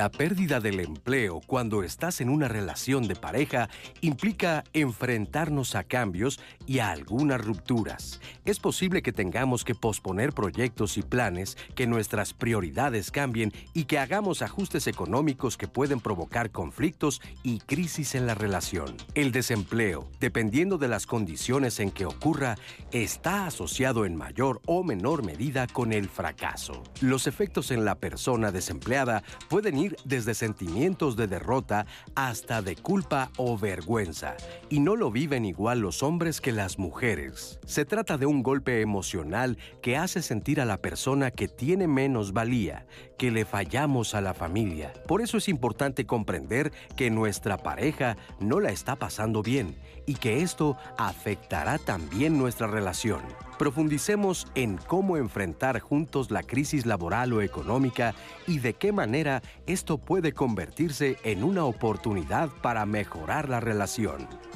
La pérdida del empleo cuando estás en una relación de pareja implica enfrentarnos a cambios y a algunas rupturas. Es posible que tengamos que posponer proyectos y planes, que nuestras prioridades cambien y que hagamos ajustes económicos que pueden provocar conflictos y crisis en la relación. El desempleo, dependiendo de las condiciones en que ocurra, está asociado en mayor o menor medida con el fracaso. Los efectos en la persona desempleada pueden ir desde sentimientos de derrota hasta de culpa o vergüenza, y no lo viven igual los hombres que las mujeres. Se trata de un golpe emocional que hace sentir a la persona que tiene menos valía, que le fallamos a la familia. Por eso es importante comprender que nuestra pareja no la está pasando bien y que esto afectará también nuestra relación. Profundicemos en cómo enfrentar juntos la crisis laboral o económica y de qué manera esto puede convertirse en una oportunidad para mejorar la relación.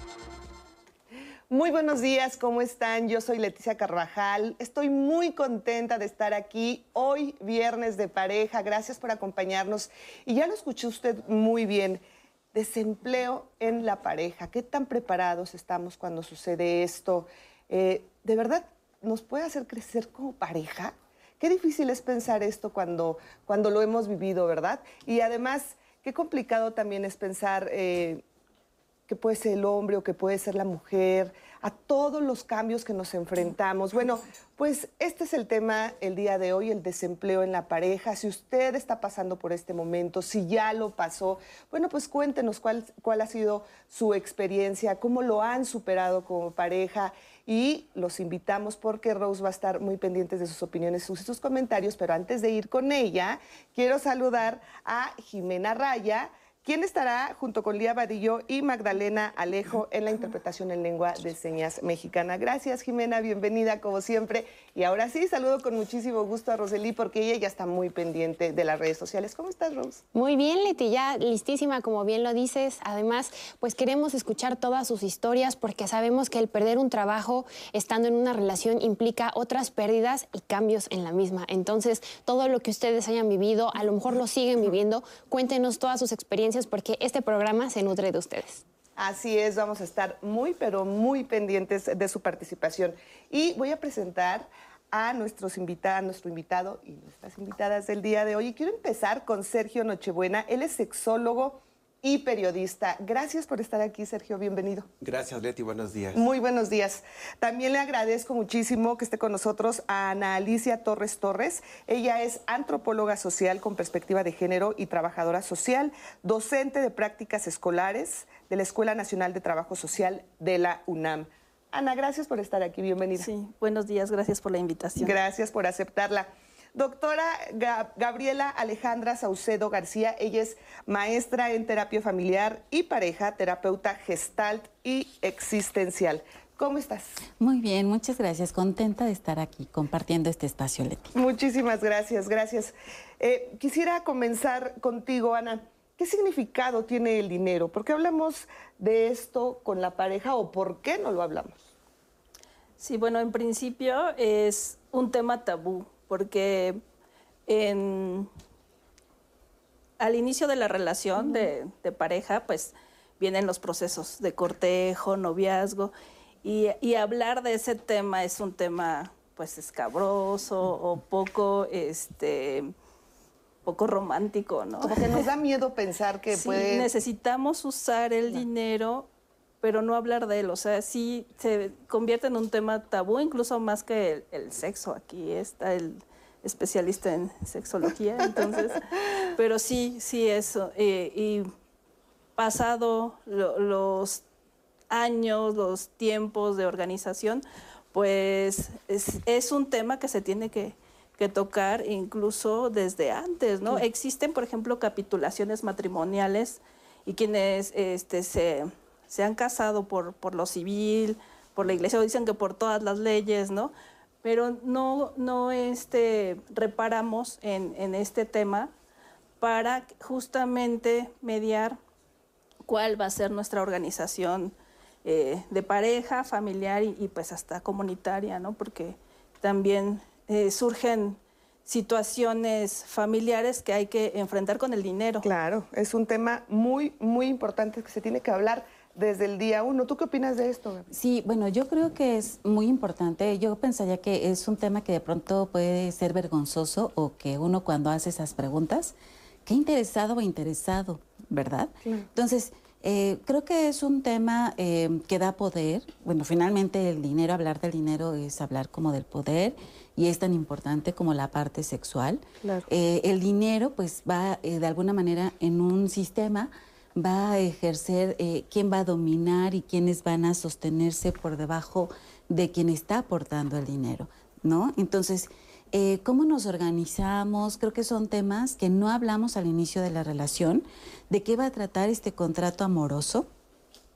Muy buenos días, ¿cómo están? Yo soy Leticia Carvajal. Estoy muy contenta de estar aquí hoy, viernes de pareja. Gracias por acompañarnos. Y ya lo escuché usted muy bien. Desempleo en la pareja. ¿Qué tan preparados estamos cuando sucede esto? Eh, de verdad, nos puede hacer crecer como pareja. Qué difícil es pensar esto cuando, cuando lo hemos vivido, ¿verdad? Y además, qué complicado también es pensar eh, que puede ser el hombre o que puede ser la mujer, a todos los cambios que nos enfrentamos. Bueno, pues este es el tema el día de hoy, el desempleo en la pareja. Si usted está pasando por este momento, si ya lo pasó, bueno, pues cuéntenos cuál, cuál ha sido su experiencia, cómo lo han superado como pareja y los invitamos porque Rose va a estar muy pendiente de sus opiniones y sus comentarios, pero antes de ir con ella, quiero saludar a Jimena Raya ¿Quién estará junto con Lía Vadillo y Magdalena Alejo en la interpretación en lengua de señas mexicana. Gracias, Jimena, bienvenida como siempre. Y ahora sí, saludo con muchísimo gusto a Rosely porque ella ya está muy pendiente de las redes sociales. ¿Cómo estás, Rose? Muy bien, Leti, ya listísima, como bien lo dices. Además, pues queremos escuchar todas sus historias porque sabemos que el perder un trabajo estando en una relación implica otras pérdidas y cambios en la misma. Entonces, todo lo que ustedes hayan vivido, a lo mejor lo siguen viviendo, cuéntenos todas sus experiencias porque este programa se nutre de ustedes. Así es, vamos a estar muy, pero muy pendientes de su participación. Y voy a presentar a nuestros invitados, nuestro invitado y nuestras invitadas del día de hoy. Y quiero empezar con Sergio Nochebuena. Él es sexólogo y periodista. Gracias por estar aquí, Sergio. Bienvenido. Gracias, Leti. Buenos días. Muy buenos días. También le agradezco muchísimo que esté con nosotros a Ana Alicia Torres Torres. Ella es antropóloga social con perspectiva de género y trabajadora social, docente de prácticas escolares de la Escuela Nacional de Trabajo Social de la UNAM. Ana, gracias por estar aquí. Bienvenida. Sí, buenos días. Gracias por la invitación. Gracias por aceptarla. Doctora Gabriela Alejandra Saucedo García, ella es maestra en terapia familiar y pareja, terapeuta gestalt y existencial. ¿Cómo estás? Muy bien, muchas gracias. Contenta de estar aquí compartiendo este espacio, Leti. Muchísimas gracias, gracias. Eh, quisiera comenzar contigo, Ana. ¿Qué significado tiene el dinero? ¿Por qué hablamos de esto con la pareja o por qué no lo hablamos? Sí, bueno, en principio es un tema tabú porque al inicio de la relación de, pareja, pues vienen los procesos de cortejo, noviazgo, y, hablar de ese tema es un tema pues escabroso o poco, este, poco romántico, ¿no? Como que nos da miedo pensar que sí, puede... necesitamos usar el dinero pero no hablar de él. O sea, sí se convierte en un tema tabú, incluso más que el, sexo. Aquí está el especialista en sexología, entonces, pero sí, sí eso. Eh, y pasado los años, los tiempos de organización, pues es, un tema que se tiene que, tocar incluso desde antes, ¿no? Existen, por ejemplo, capitulaciones matrimoniales y quienes este, se se han casado por, por lo civil, por la iglesia, o dicen que por todas las leyes, ¿no? Pero no, no este, reparamos en, este tema para justamente mediar cuál va a ser nuestra organización eh, de pareja, familiar y, pues hasta comunitaria, ¿no? Porque también eh, surgen situaciones familiares que hay que enfrentar con el dinero. Claro, es un tema muy, muy importante que se tiene que hablar desde el día uno. ¿Tú qué opinas de esto? Sí, bueno, yo creo que es muy importante. Yo pensaría que es un tema que de pronto puede ser vergonzoso o que uno cuando hace esas preguntas, qué interesado o interesado, ¿verdad? Entonces, eh, creo que es un tema eh, que da poder. Bueno, finalmente el dinero, hablar del dinero es hablar como del poder y es tan importante como la parte sexual. Eh, el dinero pues va de alguna manera en un sistema va a ejercer quién va a dominar y quiénes van a sostenerse por debajo de quien está aportando el dinero, ¿no? Entonces, eh, cómo nos organizamos, creo que son temas que no hablamos al inicio de la relación, de qué va a tratar este contrato amoroso,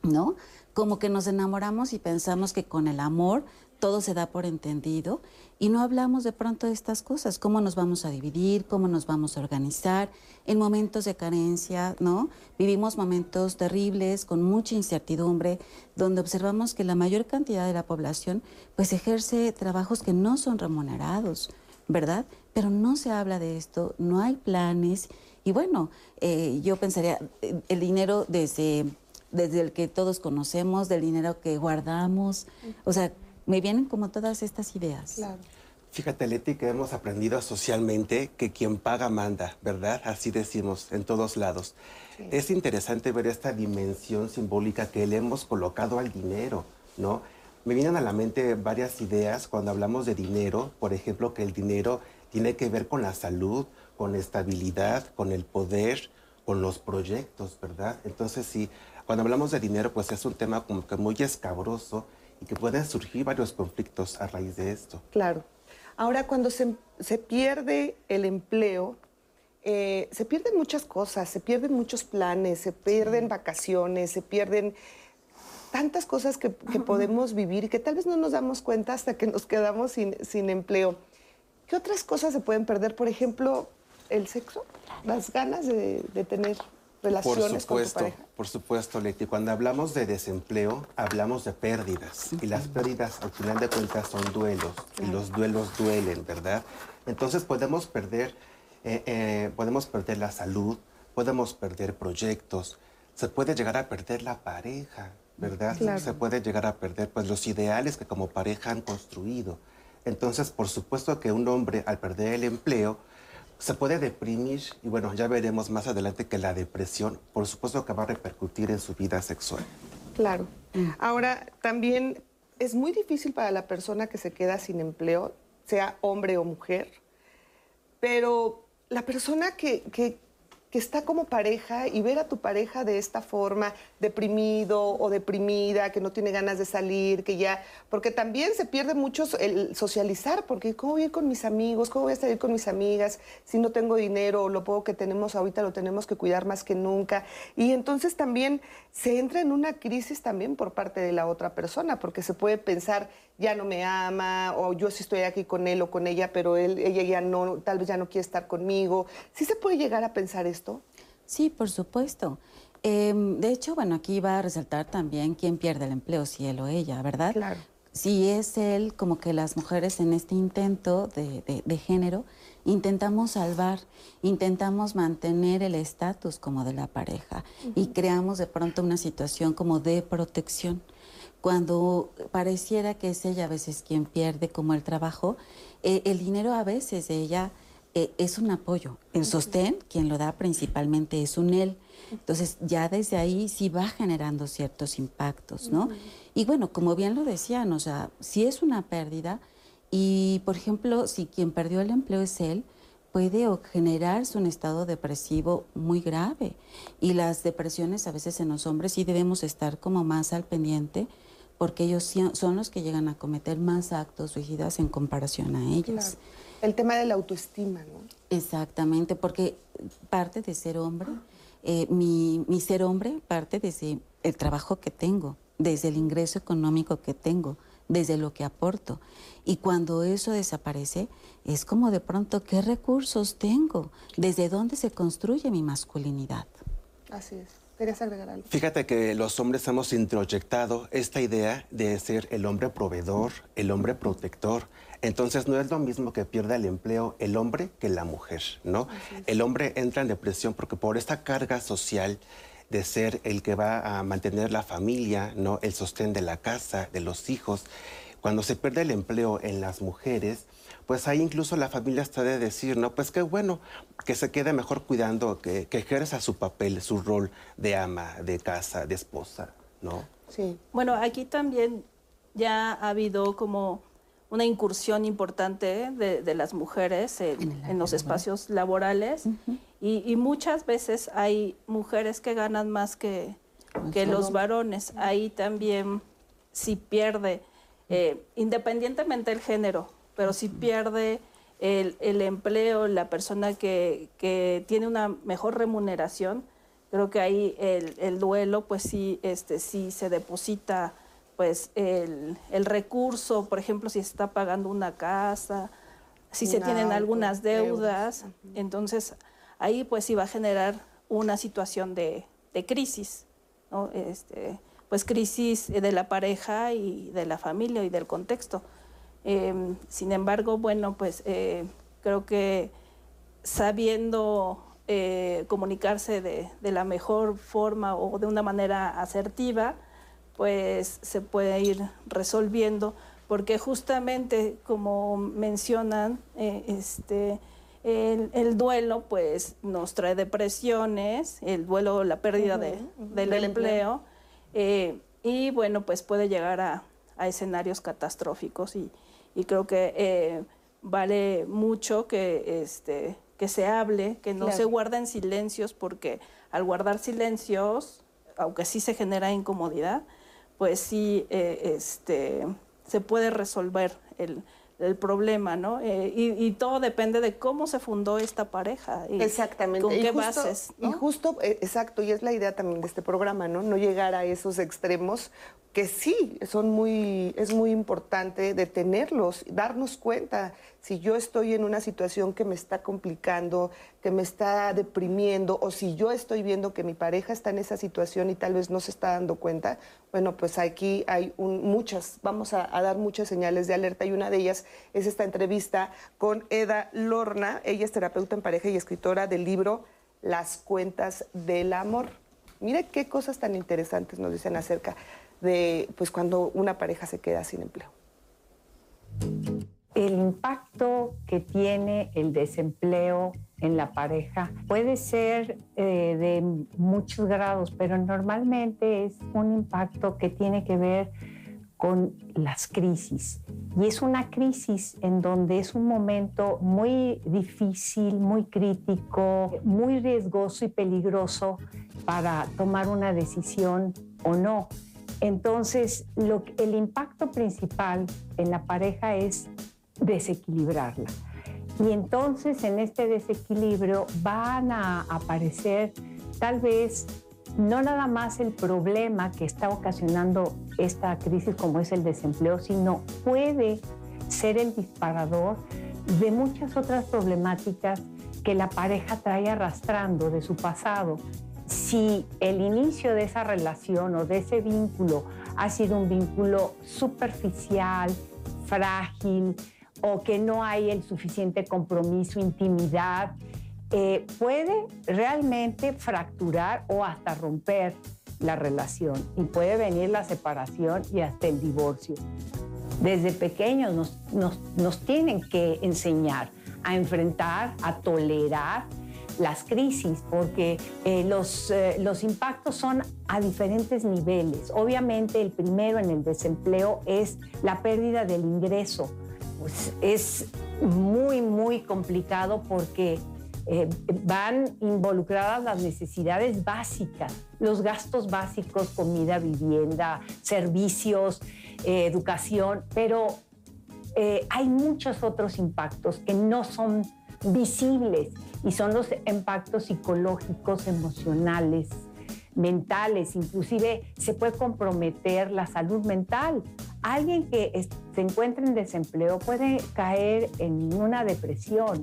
¿no? Como que nos enamoramos y pensamos que con el amor todo se da por entendido y no hablamos de pronto de estas cosas, cómo nos vamos a dividir, cómo nos vamos a organizar en momentos de carencia, ¿no? Vivimos momentos terribles con mucha incertidumbre, donde observamos que la mayor cantidad de la población pues ejerce trabajos que no son remunerados, ¿verdad? Pero no se habla de esto, no hay planes y bueno, eh, yo pensaría, eh, el dinero desde, desde el que todos conocemos, del dinero que guardamos, o sea, me vienen como todas estas ideas. Claro. Fíjate, Leti, que hemos aprendido socialmente que quien paga manda, ¿verdad? Así decimos en todos lados. Es interesante ver esta dimensión simbólica que le hemos colocado al dinero, ¿no? Me vienen a la mente varias ideas cuando hablamos de dinero, por ejemplo, que el dinero tiene que ver con la salud, con estabilidad, con el poder, con los proyectos, ¿verdad? Entonces sí, cuando hablamos de dinero, pues es un tema como que muy escabroso y que pueden surgir varios conflictos a raíz de esto. Claro. Ahora, cuando se, pierde el empleo, eh, se pierden muchas cosas, se pierden muchos planes, se pierden vacaciones, se pierden tantas cosas que, podemos vivir y que tal vez no nos damos cuenta hasta que nos quedamos sin, empleo. ¿Qué otras cosas se pueden perder? Por ejemplo, el sexo, las ganas de, tener relaciones por supuesto, con tu pareja. Por supuesto, Leti. Cuando hablamos de desempleo, hablamos de pérdidas. Y las pérdidas, al final de cuentas, son duelos. Y los duelos duelen, ¿verdad? Entonces podemos perder, eh, eh, podemos perder la salud, podemos perder proyectos, se puede llegar a perder la pareja. ¿verdad? Se puede llegar a perder pues, los ideales que como pareja han construido. Entonces, por supuesto que un hombre al perder el empleo se puede deprimir y bueno, ya veremos más adelante que la depresión, por supuesto que va a repercutir en su vida sexual. Claro. Mm. Ahora, también es muy difícil para la persona que se queda sin empleo, sea hombre o mujer, pero la persona que, que que está como pareja y ver a tu pareja de esta forma, deprimido o deprimida, que no tiene ganas de salir, que ya, porque también se pierde mucho el socializar, porque ¿cómo voy a ir con mis amigos? ¿Cómo voy a salir con mis amigas si no tengo dinero? Lo poco que tenemos ahorita lo tenemos que cuidar más que nunca. Y entonces también se entra en una crisis también por parte de la otra persona, porque se puede pensar, ya no me ama, o yo sí estoy aquí con él o con ella, pero él, ella ya no, tal vez ya no quiere estar conmigo. ¿Sí se puede llegar a pensar esto? Sí, por supuesto. Em, de hecho, bueno, aquí va a resaltar también quién pierde el empleo, si él o ella, ¿verdad? Claro. Si es él, como que las mujeres en este intento de, género, intentamos salvar, intentamos mantener el estatus como de la pareja y creamos de pronto una situación como de protección cuando pareciera que es ella a veces quien pierde como el trabajo, eh, el dinero a veces ella eh, es un apoyo. El sostén, quien lo da principalmente es un él. Entonces ya desde ahí sí va generando ciertos impactos, ¿no? Y bueno, como bien lo decían, o sea, si es una pérdida y, por ejemplo, si quien perdió el empleo es él, puede generarse un estado depresivo muy grave. Y las depresiones a veces en los hombres sí debemos estar como más al pendiente porque ellos son los que llegan a cometer más actos suicidas en comparación a ellas. El tema de la autoestima, ¿no? Exactamente, porque parte de ser hombre, eh, mi, mi, ser hombre parte desde el trabajo que tengo, desde el ingreso económico que tengo, desde lo que aporto. Y cuando eso desaparece, es como de pronto, ¿qué recursos tengo? ¿Desde dónde se construye mi masculinidad? Así es. ¿Querías agregar algo? Fíjate que los hombres hemos introyectado esta idea de ser el hombre proveedor, el hombre protector. Entonces no es lo mismo que pierda el empleo el hombre que la mujer, ¿no? El hombre entra en depresión porque por esta carga social de ser el que va a mantener la familia, ¿no? El sostén de la casa, de los hijos. Cuando se pierde el empleo en las mujeres, pues ahí incluso la familia está de decir, no, pues qué bueno que se quede mejor cuidando, que, que ejerza su papel, su rol de ama, de casa, de esposa, ¿no? Sí. Bueno, aquí también ya ha habido como una incursión importante de, de las mujeres en, los espacios laborales y, y muchas veces hay mujeres que ganan más que, que los varones. Ahí también si pierde, eh, independientemente del género, pero si pierde el, el empleo, la persona que, que tiene una mejor remuneración, creo que ahí el, el duelo, pues sí, este, sí se deposita pues el, el recurso, por ejemplo, si se está pagando una casa, si se tienen algunas deudas. deudas, entonces ahí pues sí va a generar una situación de, de crisis, ¿no? Este, pues crisis de la pareja y de la familia y del contexto. Em, sin embargo, bueno, pues eh, creo que sabiendo eh, comunicarse de, de la mejor forma o de una manera asertiva, pues se puede ir resolviendo, porque justamente como mencionan, eh, este, el, el duelo pues nos trae depresiones, el duelo, la pérdida de- del, del empleo, eh, y bueno, pues puede llegar a, a escenarios catastróficos y, y creo que eh, vale mucho que, este, que se hable, que no Claro. se guarden silencios, porque al guardar silencios, aunque sí se genera incomodidad, pues sí eh, este, se puede resolver el, el problema, ¿no? Eh, y, y todo depende de cómo se fundó esta pareja. Y Exactamente. ¿Con Y qué justo- bases? Y justo, eh, exacto, y es la idea también de este programa, ¿no? No llegar a esos extremos que sí son muy, es muy importante detenerlos, darnos cuenta si yo estoy en una situación que me está complicando, que me está deprimiendo, o si yo estoy viendo que mi pareja está en esa situación y tal vez no se está dando cuenta, bueno, pues aquí hay muchas, vamos a, a dar muchas señales de alerta y una de ellas es esta entrevista con Eda Lorna. Ella es terapeuta en pareja y escritora del libro Las cuentas del amor. Mire qué cosas tan interesantes nos dicen acerca de pues cuando una pareja se queda sin empleo. El impacto que tiene el desempleo en la pareja puede ser eh, de muchos grados, pero normalmente es un impacto que tiene que ver con las crisis. Y es una crisis en donde es un momento muy difícil, muy crítico, muy riesgoso y peligroso para tomar una decisión o no. Entonces, el impacto principal en la pareja es desequilibrarla. Y entonces en este desequilibrio van a aparecer tal vez no nada más el problema que está ocasionando esta crisis como es el desempleo, sino puede ser el disparador de muchas otras problemáticas que la pareja trae arrastrando de su pasado. Si el inicio de esa relación o de ese vínculo ha sido un vínculo superficial, frágil, o que no hay el suficiente compromiso, intimidad, eh, puede realmente fracturar o hasta romper la relación y puede venir la separación y hasta el divorcio. Desde pequeños nos, nos- nos tienen que enseñar a enfrentar, a tolerar las crisis, porque eh, los, eh, los impactos son a diferentes niveles. Obviamente el primero en el desempleo es la pérdida del ingreso. Pues es muy, muy complicado porque eh, van involucradas las necesidades básicas, los gastos básicos, comida, vivienda, servicios, eh, educación, pero eh, hay muchos otros impactos que no son visibles y son los impactos psicológicos, emocionales, mentales, inclusive se puede comprometer la salud mental. Alguien que se encuentra en desempleo puede caer en una depresión.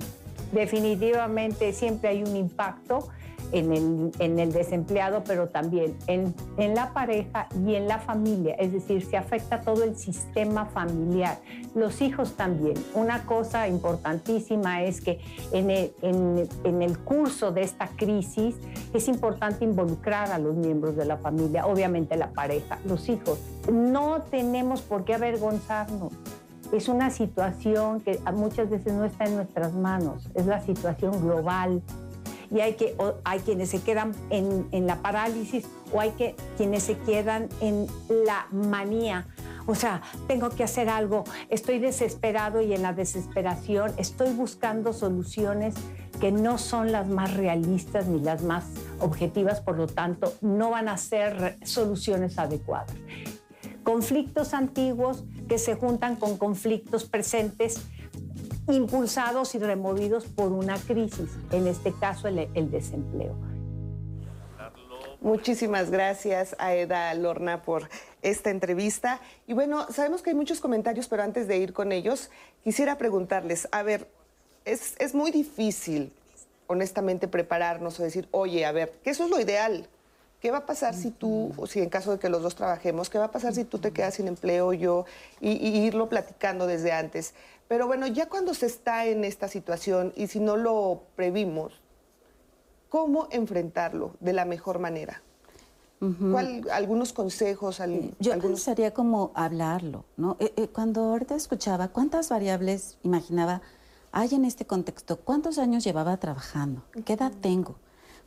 Definitivamente siempre hay un impacto en el, en el desempleado, pero también en, en, la pareja y en la familia. Es decir, se afecta todo el sistema familiar. Los hijos también. Una cosa importantísima es que en el, en, en el curso de esta crisis es importante involucrar a los miembros de la familia, obviamente la pareja, los hijos. No tenemos por qué avergonzarnos. Es una situación que muchas veces no está en nuestras manos, es la situación global y hay, que, hay quienes se quedan en, en, la parálisis o hay que, quienes se quedan en la manía. O sea, tengo que hacer algo, estoy desesperado y en la desesperación estoy buscando soluciones que no son las más realistas ni las más objetivas, por lo tanto, no van a ser soluciones adecuadas. Conflictos antiguos que se juntan con conflictos presentes impulsados y removidos por una crisis, en este caso el, desempleo. Muchísimas gracias a Eda Lorna por esta entrevista. Y bueno, sabemos que hay muchos comentarios, pero antes de ir con ellos, quisiera preguntarles, a ver, es, es muy difícil, honestamente, prepararnos o decir, oye, a ver, que eso es lo ideal. ¿Qué va a pasar si tú, o si en caso de que los dos trabajemos, qué va a pasar si tú te quedas sin empleo yo y, y irlo platicando desde antes? Pero bueno, ya cuando se está en esta situación y si no lo previmos, ¿cómo enfrentarlo de la mejor manera? ¿Cuál, algunos consejos. Yo algunos... pensaría como hablarlo, ¿no? Eh, eh, cuando ahorita escuchaba cuántas variables imaginaba hay en este contexto, cuántos años llevaba trabajando, qué edad tengo,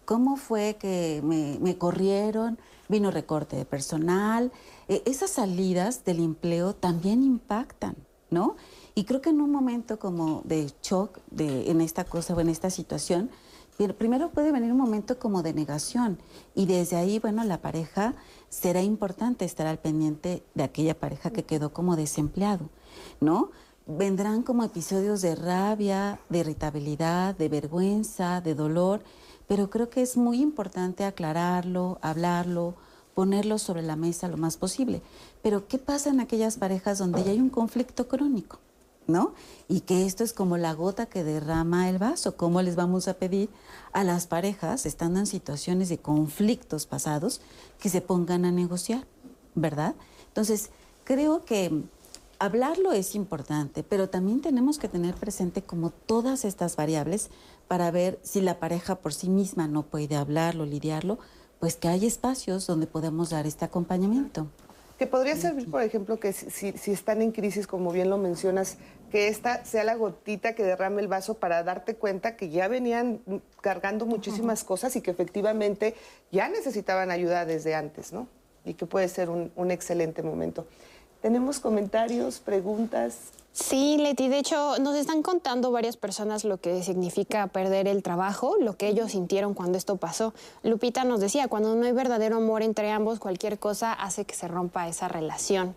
cómo fue que me, me corrieron, vino recorte de personal, eh, esas salidas del empleo también impactan, ¿no? Y creo que en un momento como de shock de, en esta cosa o en esta situación, primero puede venir un momento como de negación y desde ahí, bueno, la pareja será importante estar al pendiente de aquella pareja que quedó como desempleado, ¿no? Vendrán como episodios de rabia, de irritabilidad, de vergüenza, de dolor, pero creo que es muy importante aclararlo, hablarlo, ponerlo sobre la mesa lo más posible. Pero ¿qué pasa en aquellas parejas donde ya hay un conflicto crónico? ¿No? Y que esto es como la gota que derrama el vaso. ¿Cómo les vamos a pedir a las parejas, estando en situaciones de conflictos pasados, que se pongan a negociar, ¿verdad? Entonces, creo que hablarlo es importante, pero también tenemos que tener presente como todas estas variables para ver si la pareja por sí misma no puede hablarlo, lidiarlo, pues que hay espacios donde podemos dar este acompañamiento. Que podría servir, por ejemplo, que si, si, están en crisis, como bien lo mencionas, que esta sea la gotita que derrame el vaso para darte cuenta que ya venían cargando muchísimas cosas y que efectivamente ya necesitaban ayuda desde antes, ¿no? Y que puede ser un, un excelente momento. ¿Tenemos comentarios, preguntas? Sí, Leti, de hecho nos están contando varias personas lo que significa perder el trabajo, lo que ellos sintieron cuando esto pasó. Lupita nos decía, cuando no hay verdadero amor entre ambos, cualquier cosa hace que se rompa esa relación.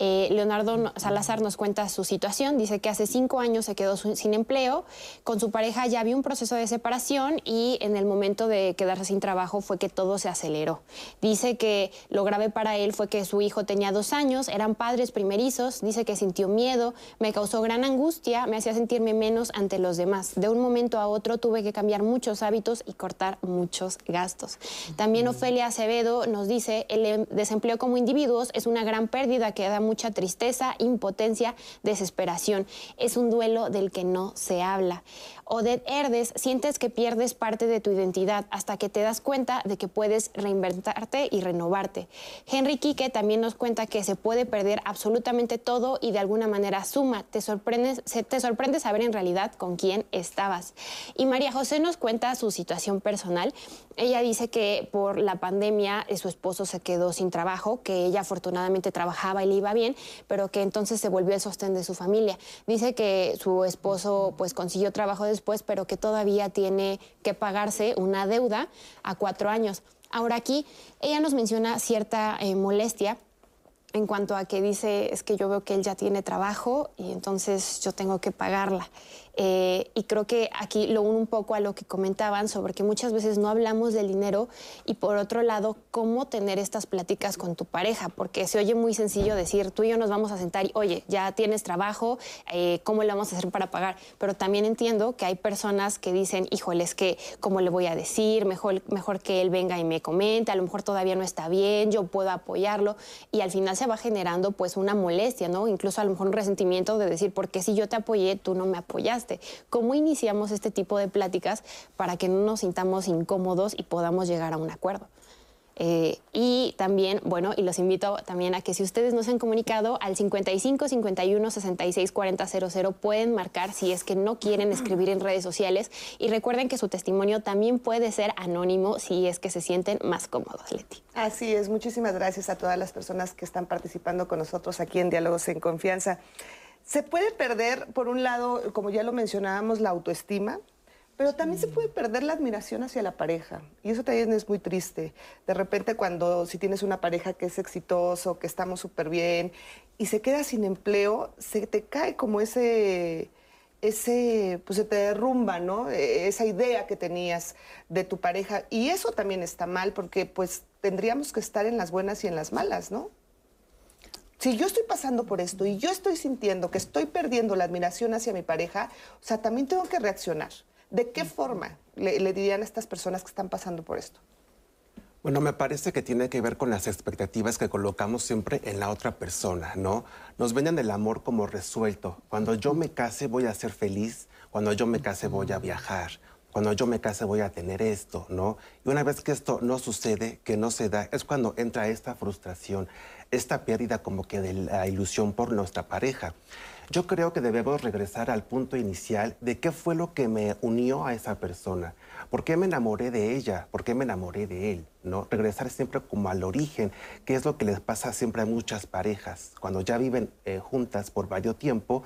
Eh, Leonardo Salazar nos cuenta su situación, dice que hace cinco años se quedó sin empleo, con su pareja ya había un proceso de separación y en el momento de quedarse sin trabajo fue que todo se aceleró. Dice que lo grave para él fue que su hijo tenía dos años, eran padres primerizos, dice que sintió miedo, me causó gran angustia, me hacía sentirme menos ante los demás. De un momento a otro tuve que cambiar muchos hábitos y cortar muchos gastos. También Ofelia Acevedo nos dice, el em, desempleo como individuos es una gran pérdida que da mucha tristeza, impotencia, desesperación. Es un duelo del que no se habla. Odette Herdes, sientes que pierdes parte de tu identidad hasta que te das cuenta de que puedes reinventarte y renovarte. Henry Quique también nos cuenta que se puede perder absolutamente todo y de alguna manera suma. Te sorprende, te sorprende saber en realidad con quién estabas. Y María José nos cuenta su situación personal. Ella dice que por la pandemia eh, su esposo se quedó sin trabajo, que ella afortunadamente trabajaba y le iba bien, pero que entonces se volvió el sostén de su familia. Dice que su esposo pues consiguió trabajo después, pero que todavía tiene que pagarse una deuda a cuatro años. Ahora aquí ella nos menciona cierta eh, molestia en cuanto a que dice, es que yo veo que él ya tiene trabajo y entonces yo tengo que pagarla. Eh, y creo que aquí lo uno un poco a lo que comentaban sobre que muchas veces no hablamos del dinero y por otro lado, cómo tener estas pláticas con tu pareja, porque se oye muy sencillo decir, tú y yo nos vamos a sentar y, oye, ya tienes trabajo, eh, ¿cómo le vamos a hacer para pagar? Pero también entiendo que hay personas que dicen, híjole, es que, ¿cómo le voy a decir? Mejor, mejor que él venga y me comente, a lo mejor todavía no está bien, yo puedo apoyarlo y al final se va generando pues una molestia, ¿no? Incluso a lo mejor un resentimiento de decir, ¿por qué si yo te apoyé, tú no me apoyaste? ¿Cómo iniciamos este tipo de pláticas para que no nos sintamos incómodos y podamos llegar a un acuerdo? Eh, y también, bueno, y los invito también a que si ustedes no se han comunicado, al 55 51 66 40 00 pueden marcar si es que no quieren escribir en redes sociales. Y recuerden que su testimonio también puede ser anónimo si es que se sienten más cómodos, Leti. Así es, muchísimas gracias a todas las personas que están participando con nosotros aquí en Diálogos en Confianza. Se puede perder, por un lado, como ya lo mencionábamos, la autoestima, pero también se puede perder la admiración hacia la pareja. Y eso también es muy triste. De repente cuando si tienes una pareja que es exitoso, que estamos súper bien, y se queda sin empleo, se te cae como ese, ese, pues se te derrumba, ¿no? E, esa idea que tenías de tu pareja. Y eso también está mal porque pues tendríamos que estar en las buenas y en las malas, ¿no? Si yo estoy pasando por esto y yo estoy sintiendo que estoy perdiendo la admiración hacia mi pareja, o sea, también tengo que reaccionar. ¿De qué forma le, dirían a estas personas que están pasando por esto? Bueno, me parece que tiene que ver con las expectativas que colocamos siempre en la otra persona, ¿no? Nos venden el amor como resuelto. Cuando yo me case voy a ser feliz, cuando yo me case voy a viajar, cuando yo me case voy a tener esto, ¿no? Y una vez que esto no sucede, que no se da, es cuando entra esta frustración, esta pérdida como que de la ilusión por nuestra pareja. Yo creo que debemos regresar al punto inicial de qué fue lo que me unió a esa persona. ¿Por qué me enamoré de ella? ¿Por qué me enamoré de él? ¿No? Regresar siempre como al origen, que es lo que les pasa siempre a muchas parejas. Cuando ya viven eh, juntas por varios tiempo,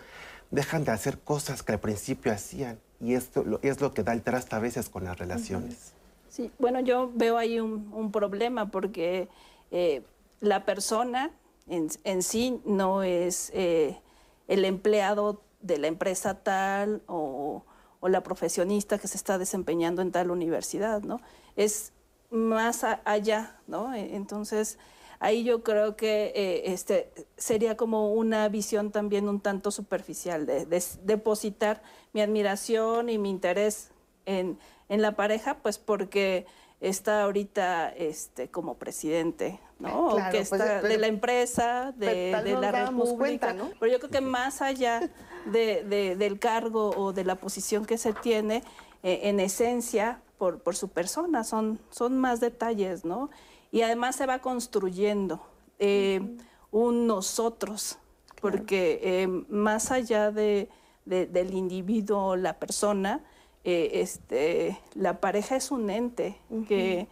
dejan de hacer cosas que al principio hacían. Y esto es lo que da el traste a veces con las relaciones. Sí, bueno, yo veo ahí un, problema porque eh, la persona en, sí no es... Eh, el empleado de la empresa tal o, la profesionista que se está desempeñando en tal universidad, ¿no? Es más allá, ¿no? Entonces, ahí yo creo que eh, este, sería como una visión también un tanto superficial de, depositar mi admiración y mi interés en, en la pareja, pues porque está ahorita este, como presidente, ¿no? o que pues, está de la empresa, de, la República. Pero yo creo que más allá de, del cargo o de la posición que se tiene, eh, en esencia, por, por su persona, son, son más detalles, ¿no? Y además se va construyendo eh, un nosotros, porque eh, más allá de, del individuo, la persona, eh, este, la pareja es un ente que,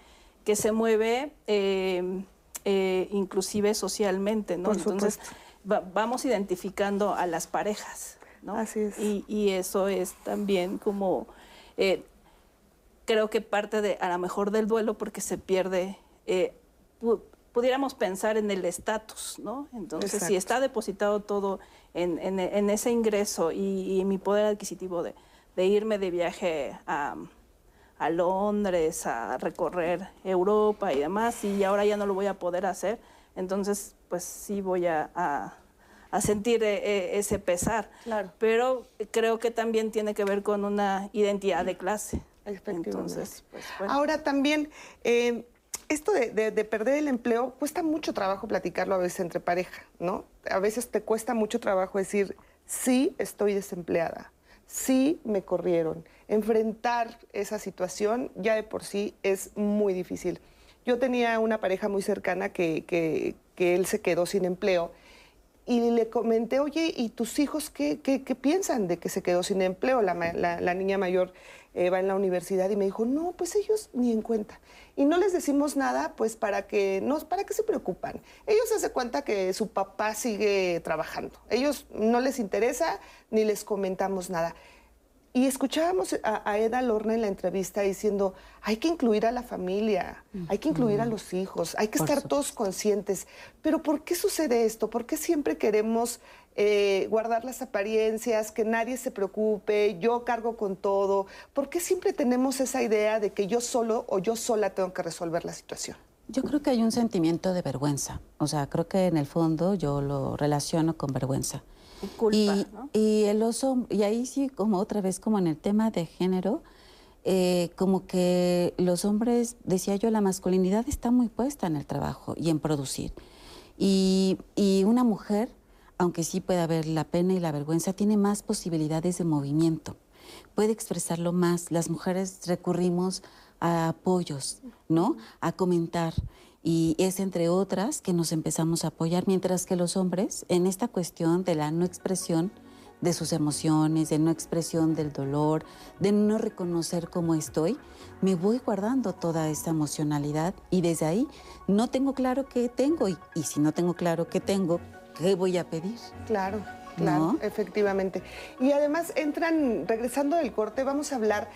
que, se mueve em, eh, inclusive socialmente, ¿no? Entonces vamos identificando a las parejas, ¿no? Así es. Y, eso es también como, eh, creo que parte de, a lo mejor del duelo porque se pierde, pudiéramos pensar en el estatus, ¿no? Entonces, si está depositado todo en, en, ese ingreso y, y mi poder adquisitivo de de irme de viaje a, Londres, a recorrer Europa y demás, y ahora ya no lo voy a poder hacer, entonces pues sí voy a, sentir eh, eh, ese pesar. Claro. Pero creo que también tiene que ver con una identidad de clase. Entonces, pues, Ahora también, eh, esto de, de, perder el empleo cuesta mucho trabajo platicarlo a veces entre pareja, ¿no? A veces te cuesta mucho trabajo decir, sí, estoy desempleada sí me corrieron. Enfrentar esa situación ya de por sí es muy difícil. Yo tenía una pareja muy cercana que, que, él se quedó sin empleo y le comenté, oye, ¿y tus hijos qué, qué, qué piensan de que se quedó sin empleo? La, la, niña mayor eh, va en la universidad y me dijo, no, pues ellos ni en cuenta. Y no les decimos nada, pues para que, no, para que se preocupan. Ellos se hacen cuenta que su papá sigue trabajando. Ellos no les interesa ni les comentamos nada. Y escuchábamos a, Eda Lorna en la entrevista diciendo, hay que incluir a la familia, hay que incluir a los hijos, hay que estar todos conscientes. Pero ¿por qué sucede esto? ¿Por qué siempre queremos eh, guardar las apariencias, que nadie se preocupe, yo cargo con todo? ¿Por qué siempre tenemos esa idea de que yo solo o yo sola tengo que resolver la situación? Yo creo que hay un sentimiento de vergüenza. O sea, creo que en el fondo yo lo relaciono con vergüenza y, y, el oso, y ahí sí, como otra vez, como en el tema de género, eh, como que los hombres, decía yo, la masculinidad está muy puesta en el trabajo y en producir. Y, y una mujer, aunque sí puede haber la pena y la vergüenza, tiene más posibilidades de movimiento, puede expresarlo más. Las mujeres recurrimos a apoyos, ¿no? A comentar y es entre otras que nos empezamos a apoyar, mientras que los hombres en esta cuestión de la no expresión de sus emociones, de no expresión del dolor, de no reconocer cómo estoy, me voy guardando toda esta emocionalidad y desde ahí no tengo claro qué tengo y, si no tengo claro qué tengo, ¿qué voy a pedir? Claro. Claro, efectivamente. Y además entran, regresando del corte, vamos a hablar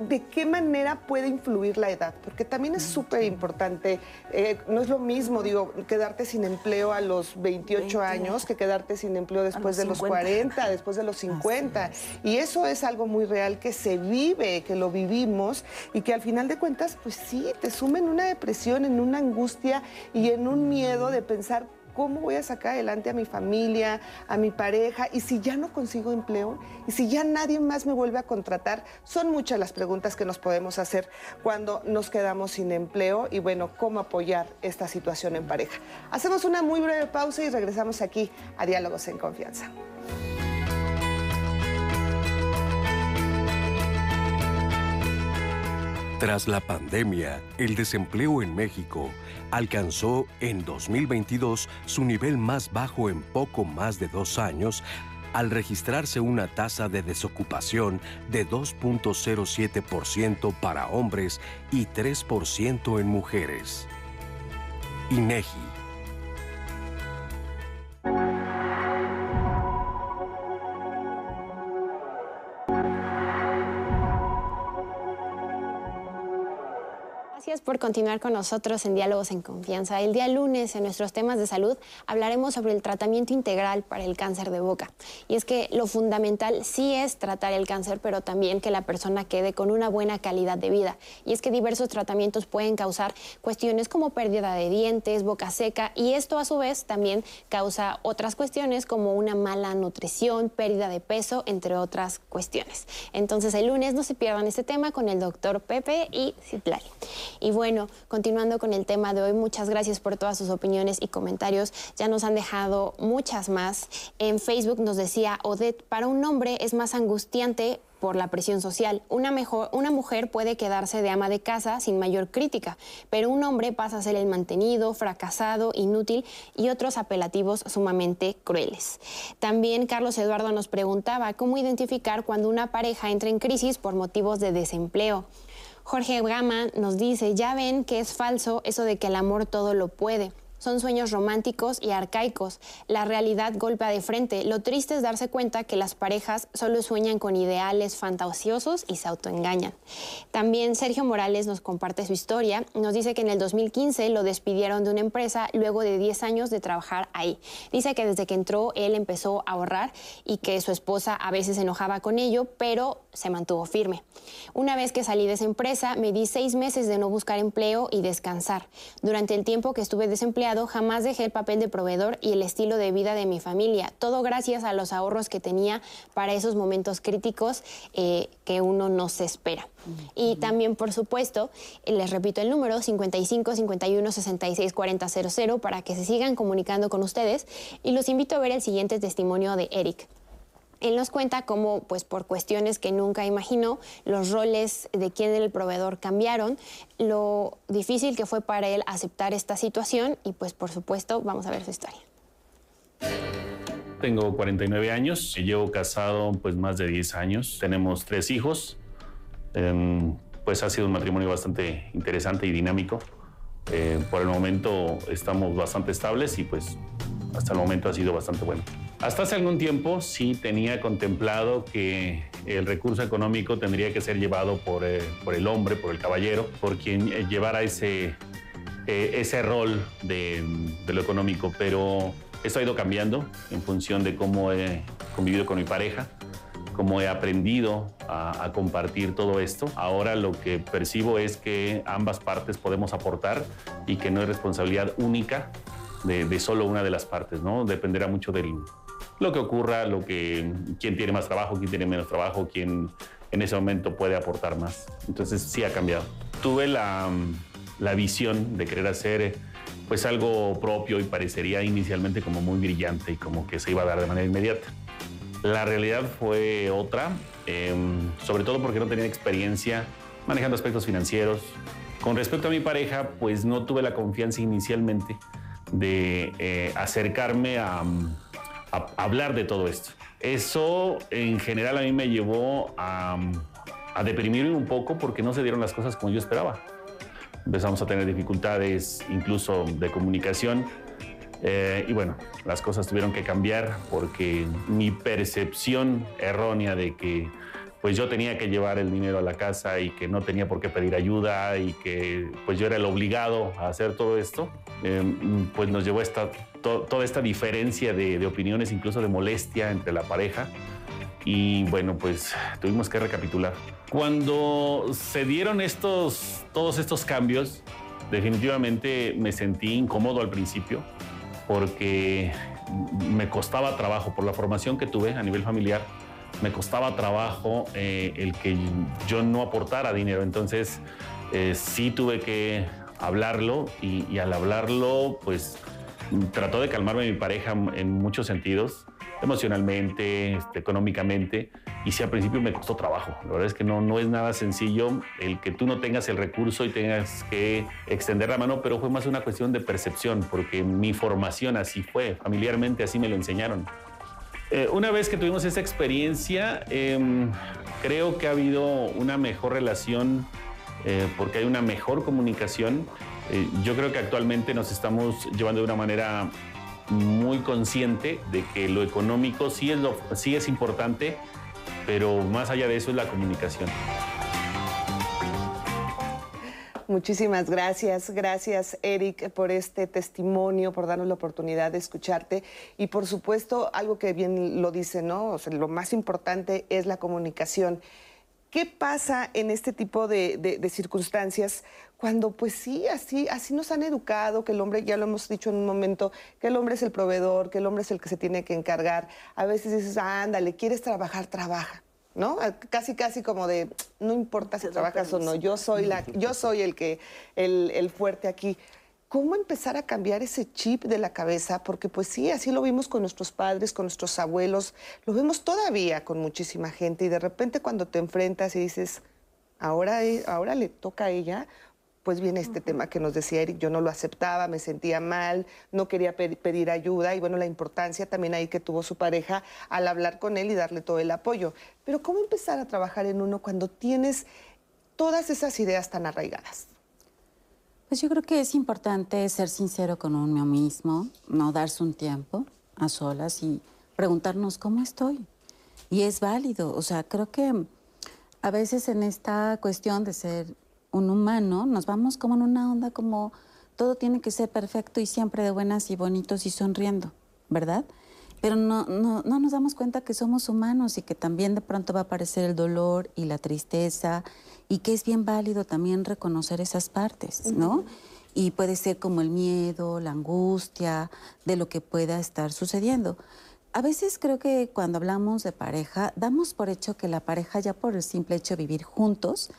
¿de qué manera puede influir la edad? Porque también es súper importante. Eh, no es lo mismo, digo, quedarte sin empleo a los 28 años que quedarte sin empleo después de los 40, después de los 50. Y eso es algo muy real que se vive, que lo vivimos y que al final de cuentas, pues sí, te suma en una depresión, en una angustia y en un miedo de pensar ¿Cómo voy a sacar adelante a mi familia, a mi pareja? Y si ya no consigo empleo, y si ya nadie más me vuelve a contratar, son muchas las preguntas que nos podemos hacer cuando nos quedamos sin empleo y bueno, cómo apoyar esta situación en pareja. Hacemos una muy breve pausa y regresamos aquí a Diálogos en Confianza. Tras la pandemia, el desempleo en México alcanzó en 2022 su nivel más bajo en poco más de dos años al registrarse una tasa de desocupación de 2.07% para hombres y 3% en mujeres. INEGI por continuar con nosotros en Diálogos en Confianza. El día lunes, en nuestros temas de salud, hablaremos sobre el tratamiento integral para el cáncer de boca. Y es que lo fundamental sí es tratar el cáncer, pero también que la persona quede con una buena calidad de vida. Y es que diversos tratamientos pueden causar cuestiones como pérdida de dientes, boca seca, y esto a su vez también causa otras cuestiones como una mala nutrición, pérdida de peso, entre otras cuestiones. Entonces el lunes no se pierdan este tema con el doctor Pepe y Citlali. Y bueno, continuando con el tema de hoy, muchas gracias por todas sus opiniones y comentarios. Ya nos han dejado muchas más. En Facebook nos decía Odette, para un hombre es más angustiante por la presión social. Una, mejor, una mujer puede quedarse de ama de casa sin mayor crítica, pero un hombre pasa a ser el mantenido, fracasado, inútil y otros apelativos sumamente crueles. También Carlos Eduardo nos preguntaba cómo identificar cuando una pareja entra en crisis por motivos de desempleo. Jorge Gama nos dice, ya ven que es falso eso de que el amor todo lo puede. Son sueños románticos y arcaicos. La realidad golpea de frente. Lo triste es darse cuenta que las parejas solo sueñan con ideales fantasiosos y se autoengañan. También Sergio Morales nos comparte su historia. Nos dice que en el 2015 lo despidieron de una empresa luego de 10 años de trabajar ahí. Dice que desde que entró él empezó a ahorrar y que su esposa a veces se enojaba con ello, pero se mantuvo firme. Una vez que salí de esa empresa, me di seis meses de no buscar empleo y descansar. Durante el tiempo que estuve desempleado, jamás dejé el papel de proveedor y el estilo de vida de mi familia. Todo gracias a los ahorros que tenía para esos momentos críticos eh, que uno no se espera. Y también, por supuesto, les repito el número 55 51 66 40 00 para que se sigan comunicando con ustedes y los invito a ver el siguiente testimonio de Eric. Él nos cuenta cómo, pues por cuestiones que nunca imaginó, los roles de quién era el proveedor cambiaron, lo difícil que fue para él aceptar esta situación y pues por supuesto vamos a ver su historia. Tengo 49 años, llevo casado pues más de 10 años, tenemos tres hijos, em, pues ha sido un matrimonio bastante interesante y dinámico. Eh, por el momento estamos bastante estables y pues hasta el momento ha sido bastante bueno. Hasta hace algún tiempo sí tenía contemplado que el recurso económico tendría que ser llevado por, eh, por el hombre, por el caballero, por quien eh, llevara ese, eh, ese rol de, lo económico, pero esto ha ido cambiando en función de cómo he convivido con mi pareja cómo he aprendido a, compartir todo esto. Ahora lo que percibo es que ambas partes podemos aportar y que no es responsabilidad única de, de solo una de las partes, ¿no? Dependerá mucho de lo que ocurra, lo que, quién tiene más trabajo, quién tiene menos trabajo, quién en ese momento puede aportar más. Entonces sí ha cambiado. Tuve la, la visión de querer hacer pues algo propio y parecería inicialmente como muy brillante y como que se iba a dar de manera inmediata. La realidad fue otra, eh, sobre todo porque no tenía experiencia manejando aspectos financieros. Con respecto a mi pareja, pues no tuve la confianza inicialmente de eh, acercarme a, a, hablar de todo esto. Eso en general a mí me llevó a, a deprimirme un poco porque no se dieron las cosas como yo esperaba. Empezamos a tener dificultades incluso de comunicación eh, y bueno, las cosas tuvieron que cambiar porque mi percepción errónea de que pues yo tenía que llevar el dinero a la casa y que no tenía por qué pedir ayuda y que pues yo era el obligado a hacer todo esto, eh, pues nos llevó a esta, to, toda esta diferencia de, de opiniones, incluso de molestia entre la pareja. Y bueno, pues tuvimos que recapitular. Cuando se dieron estos, todos estos cambios, definitivamente me sentí incómodo al principio porque me costaba trabajo por la formación que tuve a nivel familiar. Me costaba trabajo eh, el que yo no aportara dinero. Entonces, eh, sí tuve que hablarlo y, y, al hablarlo, pues trató de calmarme mi pareja en muchos sentidos, emocionalmente, este, económicamente. Y sí, al principio me costó trabajo. La verdad es que no, no es nada sencillo el que tú no tengas el recurso y tengas que extender la mano, pero fue más una cuestión de percepción, porque mi formación así fue, familiarmente así me lo enseñaron. Eh, una vez que tuvimos esa experiencia, eh, creo que ha habido una mejor relación eh, porque hay una mejor comunicación. Eh, yo creo que actualmente nos estamos llevando de una manera muy consciente de que lo económico sí es, lo, sí es importante, pero más allá de eso es la comunicación. Muchísimas gracias, gracias Eric por este testimonio, por darnos la oportunidad de escucharte y por supuesto algo que bien lo dice, ¿no? O sea, lo más importante es la comunicación. ¿Qué pasa en este tipo de, circunstancias cuando pues sí, así, así nos han educado, que el hombre, ya lo hemos dicho en un momento, que el hombre es el proveedor, que el hombre es el que se tiene que encargar? A veces dices, ah, ándale, ¿quieres trabajar? Trabaja. ¿no? Casi, casi como de, no importa si trabajas o no, yo soy, la, yo soy el, que, el, el fuerte aquí. ¿Cómo empezar a cambiar ese chip de la cabeza? Porque pues sí, así lo vimos con nuestros padres, con nuestros abuelos, lo vemos todavía con muchísima gente y de repente cuando te enfrentas y dices, ahora, ahora le toca a ella, pues viene este uh -huh. tema que nos decía Eric, yo no lo aceptaba, me sentía mal, no quería pe pedir ayuda y bueno, la importancia también ahí que tuvo su pareja al hablar con él y darle todo el apoyo. Pero ¿cómo empezar a trabajar en uno cuando tienes todas esas ideas tan arraigadas? Pues yo creo que es importante ser sincero con uno mismo, no darse un tiempo a solas y preguntarnos cómo estoy. Y es válido, o sea, creo que a veces en esta cuestión de ser un humano, nos vamos como en una onda como todo tiene que ser perfecto y siempre de buenas y bonitos y sonriendo, ¿verdad? Pero no, no, no, nos damos cuenta que somos humanos y que también de pronto va a aparecer el dolor y la tristeza y que es bien válido también reconocer esas partes, ¿no? Uh -huh. Y puede ser como el miedo, la angustia de lo que pueda estar sucediendo. A veces creo que cuando hablamos de pareja, damos por hecho que la pareja ya por el simple hecho de vivir juntos,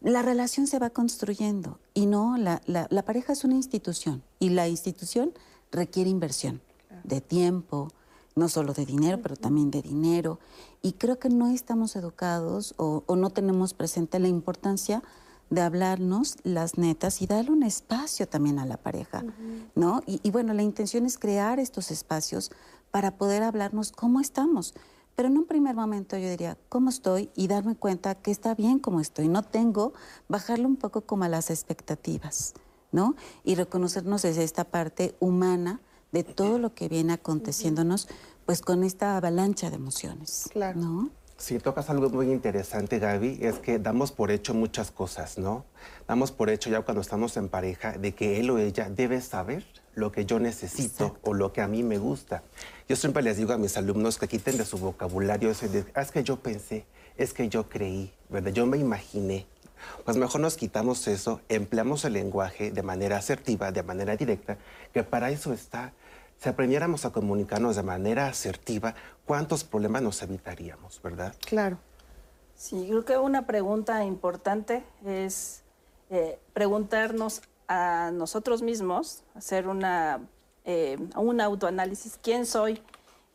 la relación se va construyendo y no, la, la, la, pareja es una institución y la institución requiere inversión de tiempo, no solo de dinero, pero también de dinero. Y creo que no estamos educados o, o no tenemos presente la importancia de hablarnos las netas y darle un espacio también a la pareja, uh -huh. ¿no? Y, y bueno, la intención es crear estos espacios para poder hablarnos cómo estamos. Pero en un primer momento yo diría, ¿cómo estoy? Y darme cuenta que está bien como estoy. No tengo, bajarle un poco como a las expectativas, ¿no? Y reconocernos desde esta parte humana de todo lo que viene aconteciéndonos, pues con esta avalancha de emociones. Claro. ¿no? Sí, tocas algo muy interesante, Gaby, es que damos por hecho muchas cosas, ¿no? Damos por hecho ya cuando estamos en pareja de que él o ella debe saber lo que yo necesito o lo que a mí me gusta. Yo siempre les digo a mis alumnos que quiten de su vocabulario ese de, "Ah, es que yo pensé, es que yo creí, ¿verdad? Yo me imaginé. Pues mejor nos quitamos eso, empleamos el lenguaje de manera asertiva, de manera directa, que para eso está. Si aprendiéramos a comunicarnos de manera asertiva, ¿cuántos problemas nos evitaríamos, verdad? Claro. Sí, creo que una pregunta importante es eh, preguntarnos a nosotros mismos, hacer una, eh, un autoanálisis, quién soy,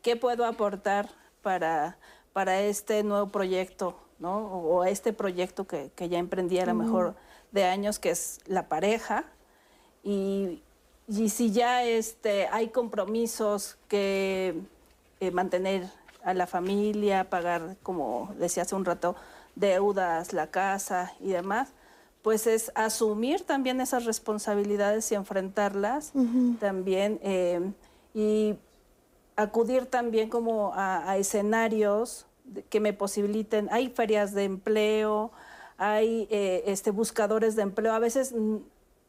qué puedo aportar para, para este nuevo proyecto, ¿no? O, o este proyecto que, que ya emprendí a lo mejor de años, que es la pareja. Y, y si ya este, hay compromisos que eh, mantener a la familia, pagar, como decía hace un rato, deudas, la casa y demás, pues es asumir también esas responsabilidades y enfrentarlas también eh, y acudir también como a, a escenarios que me posibiliten. Hay ferias de empleo, hay eh, este, buscadores de empleo. A veces, mm,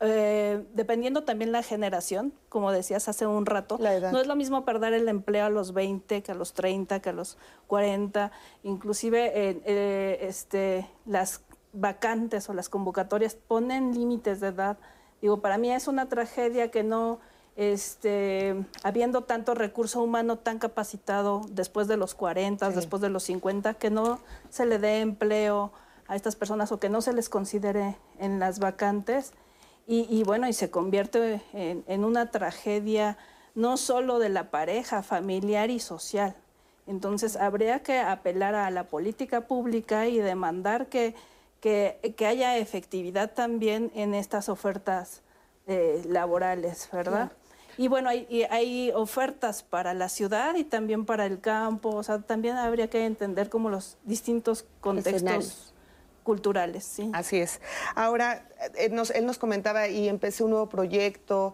eh, dependiendo también la generación, como decías hace un rato, no es lo mismo perder el empleo a los 20 que a los 30, que a los 40. Inclusive eh, eh, este, las vacantes o las convocatorias ponen límites de edad. Digo, para mí es una tragedia que no, este, habiendo tanto recurso humano tan capacitado después de los 40, Sí. después de los 50, que no se le dé empleo a estas personas o que no se les considere en las vacantes. Y, y bueno, y se convierte en, en una tragedia no solo de la pareja, familiar y social. Entonces, habría que apelar a la política pública y demandar que, que, que haya efectividad también en estas ofertas eh, laborales, ¿verdad? Y bueno, hay, y hay ofertas para la ciudad y también para el campo, o sea, también habría que entender como los distintos contextos Escenarios. culturales, sí. Así es. Ahora, eh, nos- él nos comentaba y empecé un nuevo proyecto.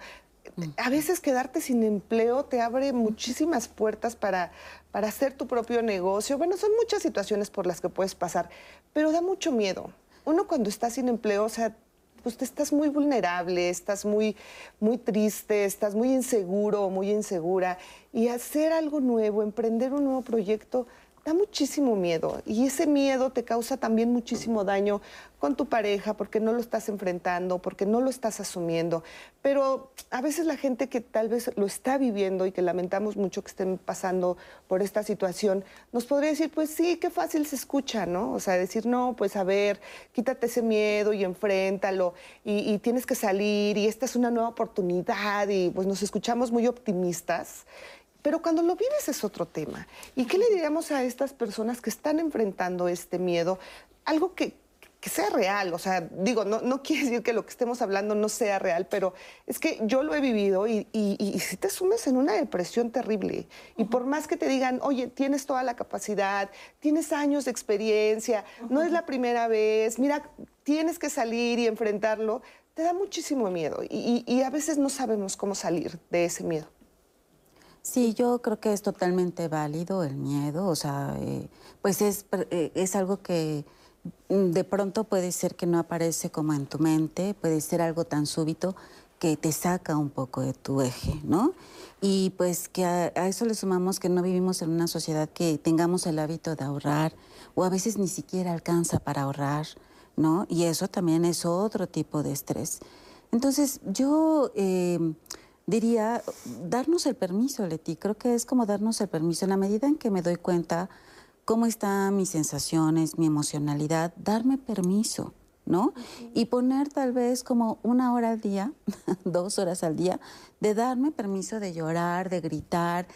A veces quedarte sin empleo te abre muchísimas puertas para, para hacer tu propio negocio. Bueno, son muchas situaciones por las que puedes pasar, pero da mucho miedo. Uno cuando está sin empleo, o sea, pues estás muy vulnerable, estás muy, muy triste, estás muy inseguro muy insegura. Y hacer algo nuevo, emprender un nuevo proyecto, da muchísimo miedo. Y ese miedo te causa también muchísimo daño con tu pareja porque no lo estás enfrentando, porque no lo estás asumiendo. Pero a veces la gente que tal vez lo está viviendo y que lamentamos mucho que estén pasando por esta situación, nos podría decir, pues sí, qué fácil se escucha, ¿no? O sea, decir, no, pues a ver, quítate ese miedo y enfréntalo y, y tienes que salir y esta es una nueva oportunidad y pues nos escuchamos muy optimistas. Pero cuando lo vives es otro tema. ¿Y qué le diríamos a estas personas que están enfrentando este miedo? Algo que, que sea real. O sea, digo, no, no quiere decir que lo que estemos hablando no sea real, pero es que yo lo he vivido y, y, y si te sumes en una depresión terrible. Y por más que te digan, oye, tienes toda la capacidad, tienes años de experiencia, no es la primera vez, mira, tienes que salir y enfrentarlo, te da muchísimo miedo. Y- y a veces no sabemos cómo salir de ese miedo. Sí, yo creo que es totalmente válido el miedo, o sea, eh, pues es, eh, es algo que mm, de pronto puede ser que no aparece como en tu mente, puede ser algo tan súbito que te saca un poco de tu eje, ¿no? Y pues que a, a eso le sumamos que no vivimos en una sociedad que tengamos el hábito de ahorrar o a veces ni siquiera alcanza para ahorrar, ¿no? Y eso también es otro tipo de estrés. Entonces, yo eh, diría darnos el permiso, Leti. Creo que es como darnos el permiso. En la medida en que me doy cuenta cómo están mis sensaciones, mi emocionalidad, darme permiso, ¿no? Y poner tal vez como una hora al día, dos horas al día, de darme permiso de llorar, de gritar,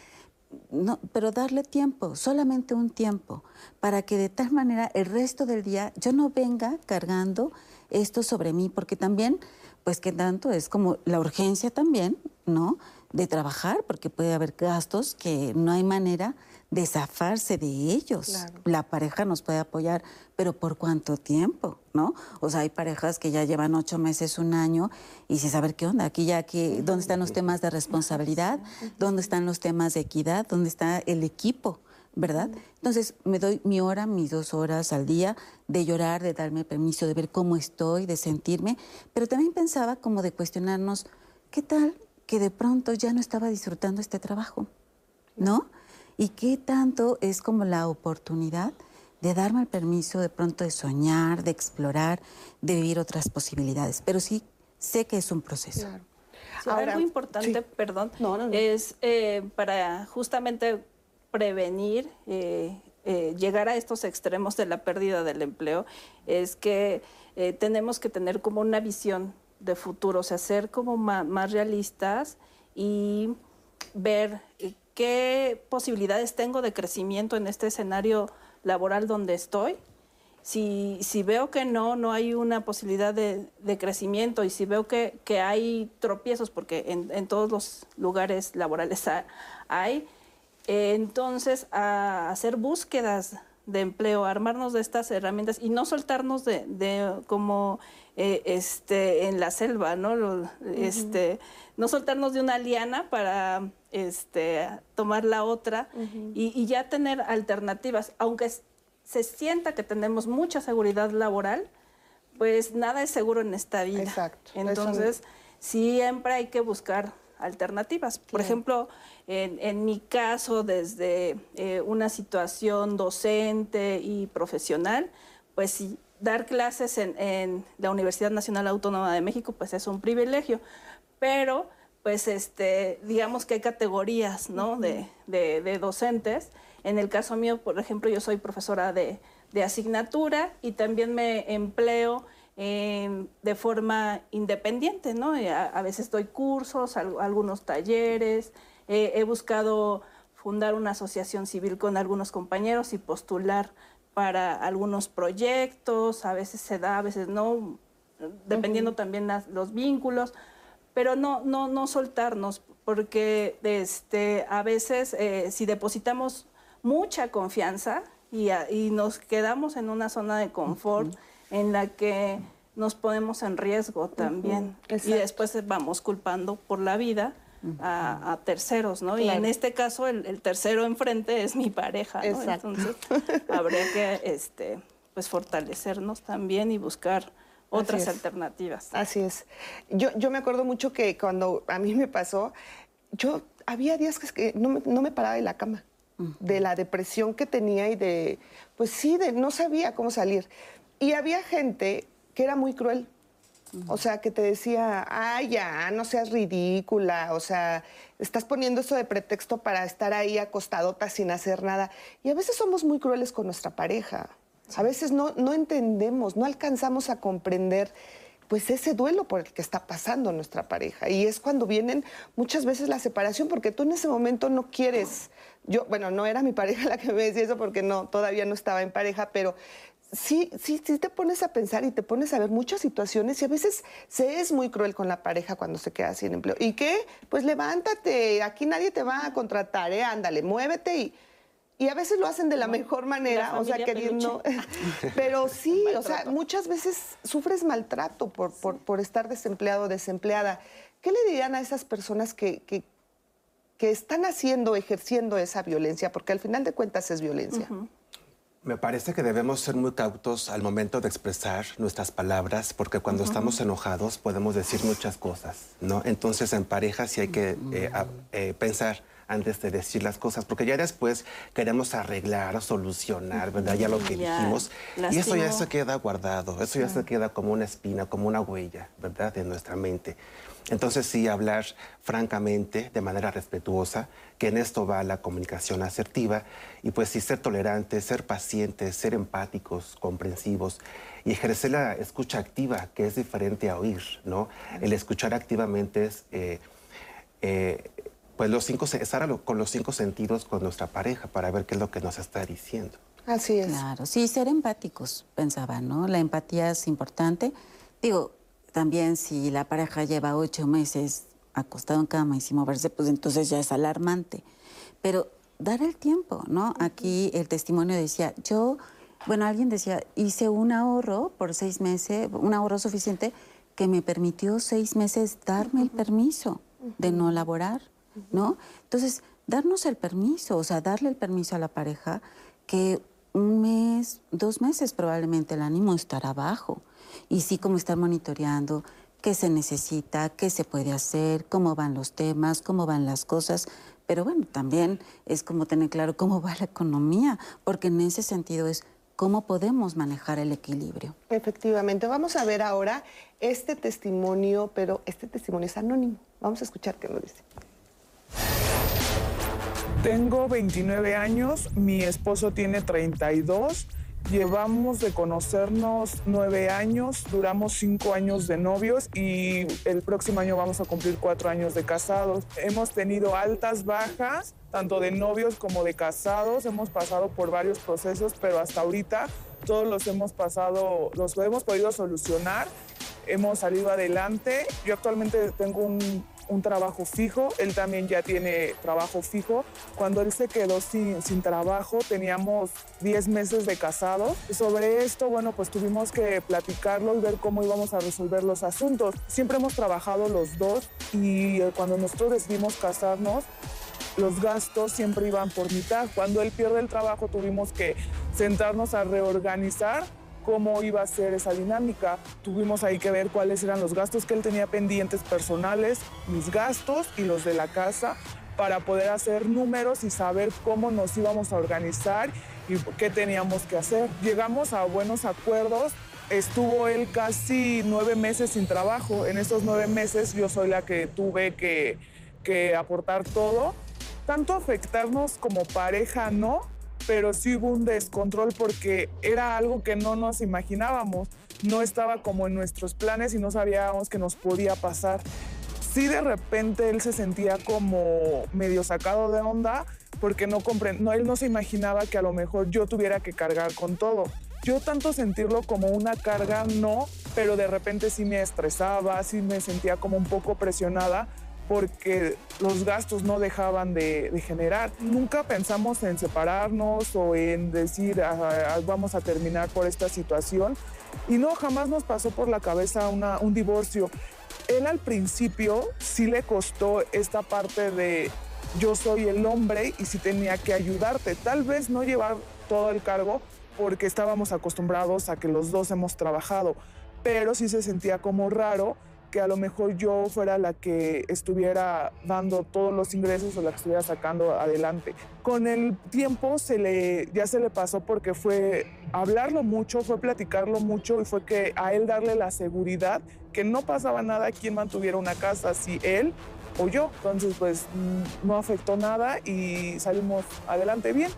no, pero darle tiempo, solamente un tiempo, para que de tal manera el resto del día yo no venga cargando esto sobre mí, porque también, pues que tanto es como la urgencia también, ¿no? de trabajar, porque puede haber gastos que no hay manera de zafarse de ellos. La pareja nos puede apoyar, pero ¿por cuánto tiempo? ¿No? O sea, hay parejas que ya llevan ocho meses, un año, y sin saber qué onda. Aquí ya, aquí, ¿dónde están los temas de responsabilidad? ¿Dónde están los temas de equidad? ¿Dónde está el equipo? ¿Verdad? Entonces me doy mi hora, mis dos horas al día de llorar, de darme permiso, de ver cómo estoy, de sentirme, pero también pensaba como de cuestionarnos, ¿qué tal que de pronto ya no estaba disfrutando este trabajo? ¿No? Y qué tanto es como la oportunidad de darme el permiso de pronto de soñar, de explorar, de vivir otras posibilidades. Pero sí sé que es un proceso. algo importante, perdón, es eh, para justamente prevenir eh, eh, llegar a estos extremos de la pérdida del empleo, es que tenemos que tener como una visión de futuro, o sea, ser como más realistas y ver qué posibilidades tengo de crecimiento en este escenario laboral donde estoy. Si, si veo que no, no hay una posibilidad de, crecimiento y si veo que, que hay tropiezos, porque en, en, todos los lugares laborales hay, entonces a hacer búsquedas de empleo, armarnos de estas herramientas y no soltarnos de, de como eh, este, en la selva, ¿no? este, no soltarnos de una liana para este, tomar la otra y, ya tener alternativas, aunque se sienta que tenemos mucha seguridad laboral, pues nada es seguro en esta vida. Exacto. Entonces, siempre hay que buscar alternativas. Por ejemplo, en, mi caso, desde eh, una situación docente y profesional, pues sí, dar clases en, la Universidad Nacional Autónoma de México, pues es un privilegio, pero pues este, digamos que hay categorías ¿no? de, docentes. En el caso mío, por ejemplo, yo soy profesora de, asignatura y también me empleo de forma independiente, ¿no? A, veces doy cursos, algunos talleres, he buscado fundar una asociación civil con algunos compañeros y postular para algunos proyectos, a veces se da, a veces no, dependiendo también los vínculos, pero no, no, no soltarnos, porque este, a veces eh, si depositamos mucha confianza y, y, nos quedamos en una zona de confort en la que nos ponemos en riesgo también. Y después vamos culpando por la vida a, terceros, ¿no? Y en este caso el, tercero enfrente es mi pareja, ¿no? Entonces habría que este, pues fortalecernos también y buscar otras alternativas. Así es. Yo, yo me acuerdo mucho que cuando a mí me pasó, yo había días que no me, no me paraba de la cama, de la depresión que tenía y de, pues sí, de no sabía cómo salir. Y había gente que era muy cruel. O sea, que te decía, ay, ya, no seas ridícula, o sea, estás poniendo eso de pretexto para estar ahí acostadota sin hacer nada. Y a veces somos muy crueles con nuestra pareja. A veces no, no entendemos, no alcanzamos a comprender pues ese duelo por el que está pasando nuestra pareja. Y es cuando vienen muchas veces la separación, porque tú en ese momento no quieres. Yo, bueno, no era mi pareja la que me decía eso porque no, todavía no estaba en pareja, pero sí, sí, sí te pones a pensar y te pones a ver muchas situaciones y a veces se es muy cruel con la pareja cuando se queda sin empleo. ¿Y qué? Pues levántate, aquí nadie te va a contratar, ¿eh? Ándale, muévete y... Y a veces lo hacen de la mejor manera, o sea, queriendo... Pero sí, o sea, muchas veces sufres maltrato por, por, por estar desempleado o desempleada. ¿Qué le dirían a esas personas que, que, que, están haciendo, ejerciendo esa violencia? Porque al final de cuentas es violencia. Me parece que debemos ser muy cautos al momento de expresar nuestras palabras, porque cuando estamos enojados podemos decir muchas cosas, ¿no? Entonces en pareja sí hay que eh, eh, pensar antes de decir las cosas, porque ya después queremos arreglar, solucionar, ¿verdad? Ya lo que dijimos. Y eso ya se queda guardado, eso ya se queda como una espina, como una huella, ¿verdad? De nuestra mente. Entonces sí, hablar francamente, de manera respetuosa, que en esto va la comunicación asertiva, y pues sí ser tolerantes, ser pacientes, ser empáticos, comprensivos, y ejercer la escucha activa, que es diferente a oír, ¿no? El escuchar activamente es... Eh, eh, pues los cinco, estar con los cinco sentidos con nuestra pareja para ver qué es lo que nos está diciendo. Así es. Claro, sí, ser empáticos, pensaba, ¿no? La empatía es importante. Digo, también si la pareja lleva ocho meses acostado en cama y sin moverse, pues entonces ya es alarmante. Pero dar el tiempo, ¿no? Aquí el testimonio decía, yo, bueno, alguien decía, hice un ahorro por seis meses, un ahorro suficiente que me permitió seis meses darme el permiso de no laborar, ¿no? Entonces, darnos el permiso, o sea, darle el permiso a la pareja que un mes, dos meses probablemente el ánimo estará bajo. Y sí como estar monitoreando qué se necesita, qué se puede hacer, cómo van los temas, cómo van las cosas. Pero bueno, también es como tener claro cómo va la economía, porque en ese sentido es cómo podemos manejar el equilibrio. Efectivamente, vamos a ver ahora este testimonio, pero este testimonio es anónimo. Vamos a escuchar qué nos dice. Tengo 29 años, mi esposo tiene 32. Llevamos de conocernos nueve años, duramos cinco años de novios y el próximo año vamos a cumplir cuatro años de casados. Hemos tenido altas, bajas, tanto de novios como de casados. Hemos pasado por varios procesos, pero hasta ahorita todos los hemos pasado, los hemos podido solucionar. Hemos salido adelante. Yo actualmente tengo un un trabajo fijo, él también ya tiene trabajo fijo. Cuando él se quedó sin, sin trabajo, teníamos 10 meses de casado. Sobre esto, bueno, pues tuvimos que platicarlo y ver cómo íbamos a resolver los asuntos. Siempre hemos trabajado los dos y eh, cuando nosotros decidimos casarnos, los gastos siempre iban por mitad. Cuando él pierde el trabajo, tuvimos que sentarnos a reorganizar cómo iba a ser esa dinámica. Tuvimos ahí que ver cuáles eran los gastos que él tenía pendientes personales, mis gastos y los de la casa, para poder hacer números y saber cómo nos íbamos a organizar y qué teníamos que hacer. Llegamos a buenos acuerdos. Estuvo él casi nueve meses sin trabajo. En esos nueve meses yo soy la que tuve que, que aportar todo. Tanto afectarnos como pareja, no, pero sí hubo un descontrol porque era algo que no nos imaginábamos, no estaba como en nuestros planes y no sabíamos que nos podía pasar. Sí de repente él se sentía como medio sacado de onda porque no, no él no se imaginaba que a lo mejor yo tuviera que cargar con todo. Yo tanto sentirlo como una carga no, pero de repente sí me estresaba, sí me sentía como un poco presionada porque los gastos no dejaban de, generar. Nunca pensamos en separarnos o en decir ah, ah, vamos a terminar por esta situación y no, jamás nos pasó por la cabeza un divorcio. Él al principio sí le costó esta parte de yo soy el hombre y sí tenía que ayudarte, tal vez no llevar todo el cargo porque estábamos acostumbrados a que los dos hemos trabajado, pero sí se sentía como raro que a lo mejor yo fuera la que estuviera dando todos los ingresos o la que estuviera sacando adelante. Con el tiempo se le, ya se le pasó porque fue hablarlo mucho, fue platicarlo mucho y fue que a él darle la seguridad que no pasaba nada quien mantuviera una casa, si él o yo. Entonces pues mm, no afectó nada y salimos adelante bien.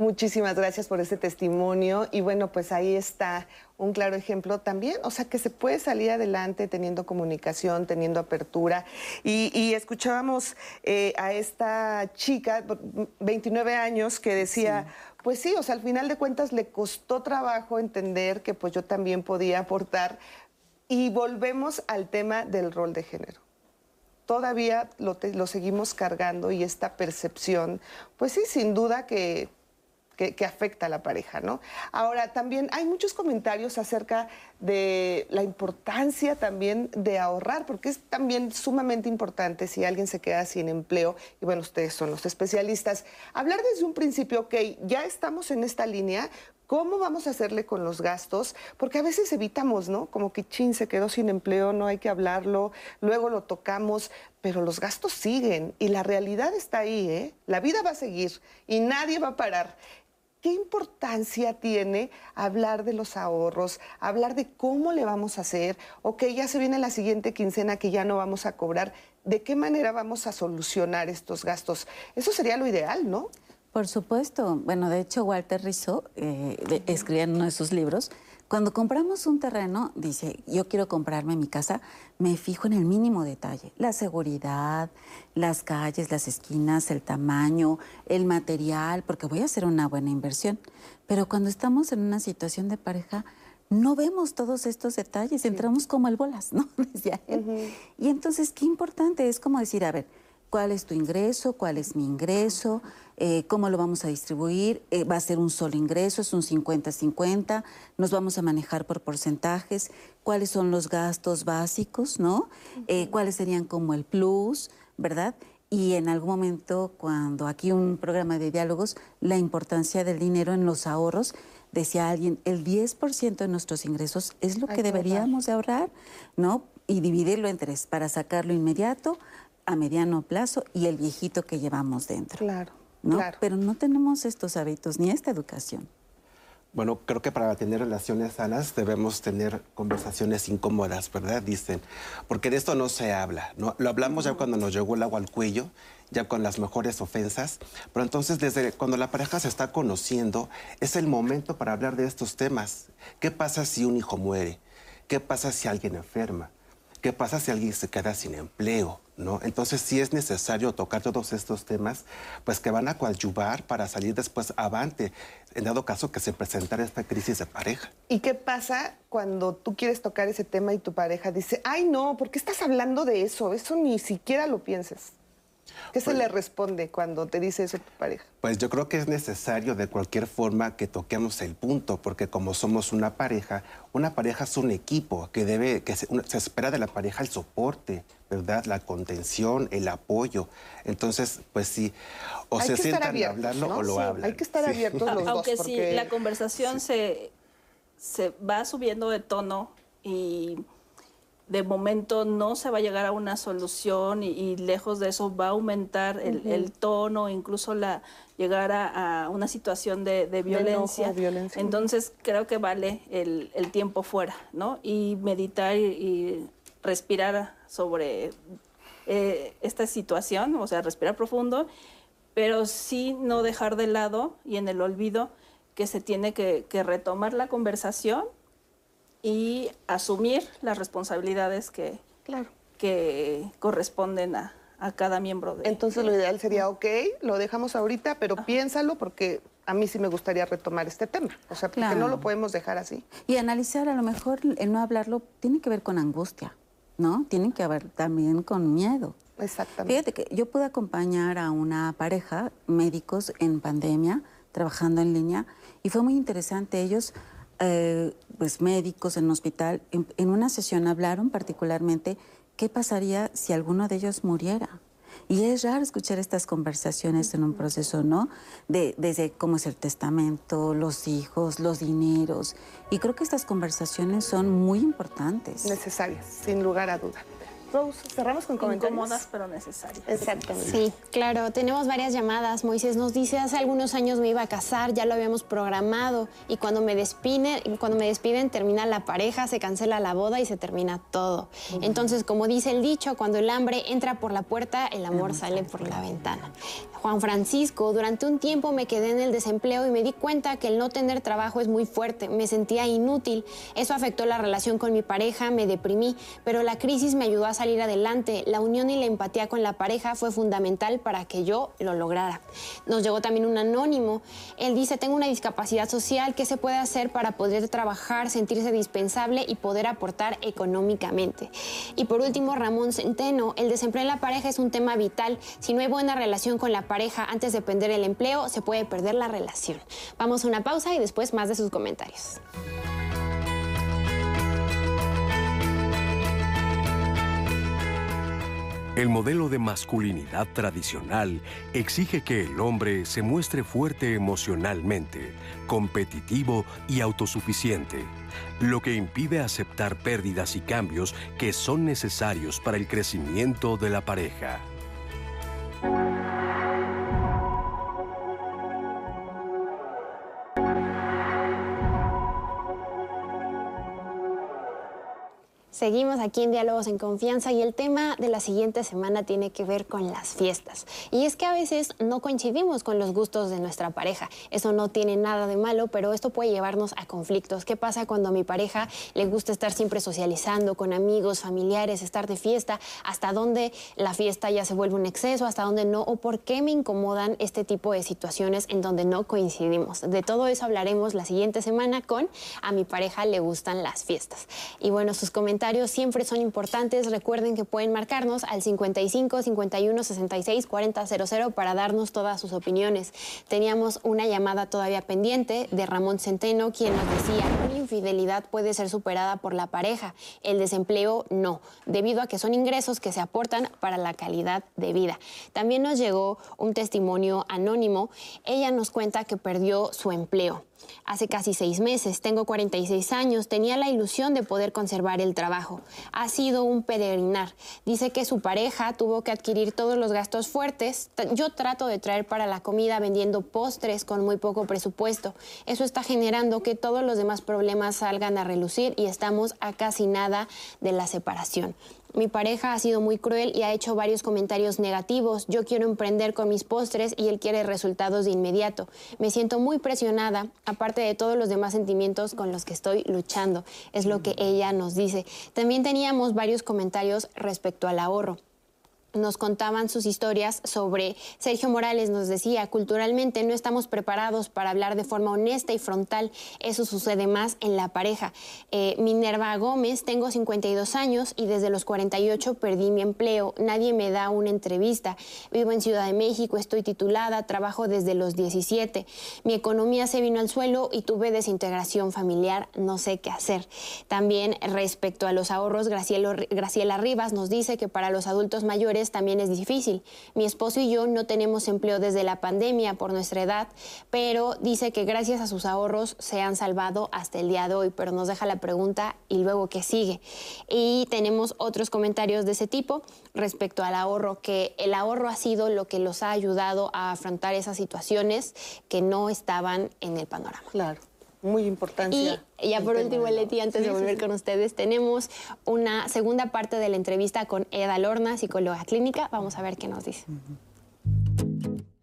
Muchísimas gracias por este testimonio. Y bueno, pues ahí está un claro ejemplo también, o sea que se puede salir adelante teniendo comunicación, teniendo apertura. Y, escuchábamos eh, a esta chica, 29 años, que decía... Pues sí, o sea, al final de cuentas le costó trabajo entender que pues yo también podía aportar. Y volvemos al tema del rol de género. Todavía lo, lo, seguimos cargando y esta percepción, pues sí, sin duda que que, afecta a la pareja, ¿no? Ahora, también hay muchos comentarios acerca de la importancia también de ahorrar, porque es también sumamente importante si alguien se queda sin empleo, y bueno, ustedes son los especialistas, hablar desde un principio, ok, ya estamos en esta línea, ¿Cómo vamos a hacerle con los gastos? Porque a veces evitamos, ¿no? Como que chin se quedó sin empleo, no hay que hablarlo, luego lo tocamos, pero los gastos siguen y la realidad está ahí, ¿eh? La vida va a seguir y nadie va a parar. ¿Qué importancia tiene hablar de los ahorros, hablar de cómo le vamos a hacer? Ok, ya se viene la siguiente quincena que ya no vamos a cobrar. ¿De qué manera vamos a solucionar estos gastos? Eso sería lo ideal, ¿no? Por supuesto. Bueno, de hecho, Walter Rizzo eh, escribía en uno de sus libros cuando compramos un terreno, dice, yo quiero comprarme mi casa, me fijo en el mínimo detalle, la seguridad, las calles, las esquinas, el tamaño, el material, porque voy a hacer una buena inversión. Pero cuando estamos en una situación de pareja, no vemos todos estos detalles, entramos como el bolas, ¿no? Decía él. Y entonces, qué importante es como decir, a ver, ¿cuál es tu ingreso? ¿Cuál es mi ingreso? Eh, ¿Cómo lo vamos a distribuir? Eh, ¿Va a ser un solo ingreso? ¿Es un 50-50? ¿Nos vamos a manejar por porcentajes? ¿Cuáles son los gastos básicos, no? Eh, ¿Cuáles serían como el plus, verdad? Y en algún momento, cuando aquí un programa de diálogos, la importancia del dinero en los ahorros, decía alguien, el 10% de nuestros ingresos es lo que deberíamos de ahorrar, ¿no? Y dividirlo en tres, para sacarlo inmediato, a mediano plazo y el viejito que llevamos dentro. Claro. ¿No? Claro. Pero no tenemos estos hábitos ni esta educación. Bueno, creo que para tener relaciones sanas debemos tener conversaciones incómodas, ¿verdad? Dicen, porque de esto no se habla, ¿no? Lo hablamos ya cuando nos llegó el agua al cuello, ya con las mejores ofensas, pero entonces desde cuando la pareja se está conociendo, es el momento para hablar de estos temas. ¿Qué pasa si un hijo muere? ¿Qué pasa si alguien enferma? ¿Qué pasa si alguien se queda sin empleo? ¿No? Entonces sí es necesario tocar todos estos temas, pues que van a coadyuvar para salir después avante, en dado caso que se presentara esta crisis de pareja. ¿Y qué pasa cuando tú quieres tocar ese tema y tu pareja dice, ay no, ¿por qué estás hablando de eso? Eso ni siquiera lo pienses. ¿Qué se le responde cuando te dice eso tu pareja? Pues yo creo que es necesario de cualquier forma que toquemos el punto, porque como somos una pareja, una pareja es un equipo que debe, que se, una- se espera de la pareja el soporte, ¿verdad? La contención, el apoyo. Entonces, pues sí, o Hay se que estar sientan a hablarlo ¿no? o lo Sí, hablan. hay que estar Sí. abiertos los dos. Aunque porque- si la conversación se, se va subiendo de tono y de momento no se va a llegar a una solución y, y lejos de eso va a aumentar el, el tono, incluso la llegar a, a una situación de, de violencia. enojo, violencia. Entonces creo que vale el, el tiempo fuera, ¿no? Y meditar y, y respirar sobre eh, esta situación, o sea, respirar profundo, pero sí no dejar de lado y en el olvido que se tiene que, que retomar la conversación y asumir las responsabilidades que, Claro. que corresponden a, a cada miembro de Entonces lo ideal sería, ok, lo dejamos ahorita, pero piénsalo porque a mí sí me gustaría retomar este tema. O sea, porque no lo podemos dejar así. Y analizar, a lo mejor el no hablarlo tiene que ver con angustia, ¿no? Tiene que ver también con miedo. Exactamente. Fíjate que yo pude acompañar a una pareja, médicos en pandemia, trabajando en línea, y fue muy interesante. Ellos, eh, pues médicos en hospital, en, en una sesión hablaron particularmente qué pasaría si alguno de ellos muriera. Y es raro escuchar estas conversaciones en un proceso, ¿no? De, desde cómo es el testamento, los hijos, los dineros. Y creo que estas conversaciones son muy importantes. Necesarias, sin lugar a duda. Rose, cerramos con comentarios. incómodas pero necesarias. Exactamente. Sí, claro, tenemos varias llamadas. Moisés nos dice, hace algunos años me iba a casar, ya lo habíamos programado y cuando me despiden, cuando me despiden termina la pareja, se cancela la boda y se termina todo. Entonces, como dice el dicho, cuando el hambre entra por la puerta, el amor sale por la ventana. Juan Francisco, durante un tiempo me quedé en el desempleo y me di cuenta que el no tener trabajo es muy fuerte, me sentía inútil. Eso afectó la relación con mi pareja, me deprimí, pero la crisis me ayudó a salir adelante. La unión y la empatía con la pareja fue fundamental para que yo lo lograra. Nos llegó también un anónimo. Él dice, tengo una discapacidad social, ¿qué se puede hacer para poder trabajar, sentirse dispensable y poder aportar económicamente? Y por último, Ramón Centeno, el desempleo en la pareja es un tema vital. Si no hay buena relación con la pareja antes de perder el empleo, se puede perder la relación. Vamos a una pausa y después más de sus comentarios. El modelo de masculinidad tradicional exige que el hombre se muestre fuerte emocionalmente, competitivo y autosuficiente, lo que impide aceptar pérdidas y cambios que son necesarios para el crecimiento de la pareja. Seguimos aquí en Diálogos en Confianza y el tema de la siguiente semana tiene que ver con las fiestas. Y es que a veces no coincidimos con los gustos de nuestra pareja. Eso no tiene nada de malo, pero esto puede llevarnos a conflictos. ¿Qué pasa cuando a mi pareja le gusta estar siempre socializando con amigos, familiares, estar de fiesta? ¿Hasta dónde la fiesta ya se vuelve un exceso? ¿Hasta dónde no? ¿O por qué me incomodan este tipo de situaciones en donde no coincidimos? De todo eso hablaremos la siguiente semana con A mi pareja le gustan las fiestas. Y bueno, sus comentarios siempre son importantes. Recuerden que pueden marcarnos al 55 51 66 40 00 para darnos todas sus opiniones. Teníamos una llamada todavía pendiente de Ramón Centeno, quien nos decía, una infidelidad puede ser superada por la pareja, el desempleo no, debido a que son ingresos que se aportan para la calidad de vida. También nos llegó un testimonio anónimo. Ella nos cuenta que perdió su empleo hace casi seis meses. Tengo 46 años. Tenía la ilusión de poder conservar el trabajo. Ha sido un peregrinar. Dice que su pareja tuvo que adquirir todos los gastos fuertes. Yo trato de traer para la comida vendiendo postres con muy poco presupuesto. Eso está generando que todos los demás problemas salgan a relucir y estamos a casi nada de la separación. Mi pareja ha sido muy cruel y ha hecho varios comentarios negativos. Yo quiero emprender con mis postres y él quiere resultados de inmediato. Me siento muy presionada, aparte de todos los demás sentimientos con los que estoy luchando. Es lo que ella nos dice. También teníamos varios comentarios respecto al ahorro nos contaban sus historias sobre Sergio Morales nos decía, culturalmente no estamos preparados para hablar de forma honesta y frontal, eso sucede más en la pareja. Eh, Minerva Gómez, tengo 52 años y desde los 48 perdí mi empleo, nadie me da una entrevista, vivo en Ciudad de México, estoy titulada, trabajo desde los 17, mi economía se vino al suelo y tuve desintegración familiar, no sé qué hacer. También respecto a los ahorros, Graciela Rivas nos dice que para los adultos mayores también es difícil. Mi esposo y yo no tenemos empleo desde la pandemia por nuestra edad, pero dice que gracias a sus ahorros se han salvado hasta el día de hoy, pero nos deja la pregunta y luego qué sigue. Y tenemos otros comentarios de ese tipo respecto al ahorro, que el ahorro ha sido lo que los ha ayudado a afrontar esas situaciones que no estaban en el panorama. Claro muy importante. Y ya por último, Leti, antes de volver con ustedes, tenemos una segunda parte de la entrevista con Eda Lorna, psicóloga clínica. Vamos a ver qué nos dice.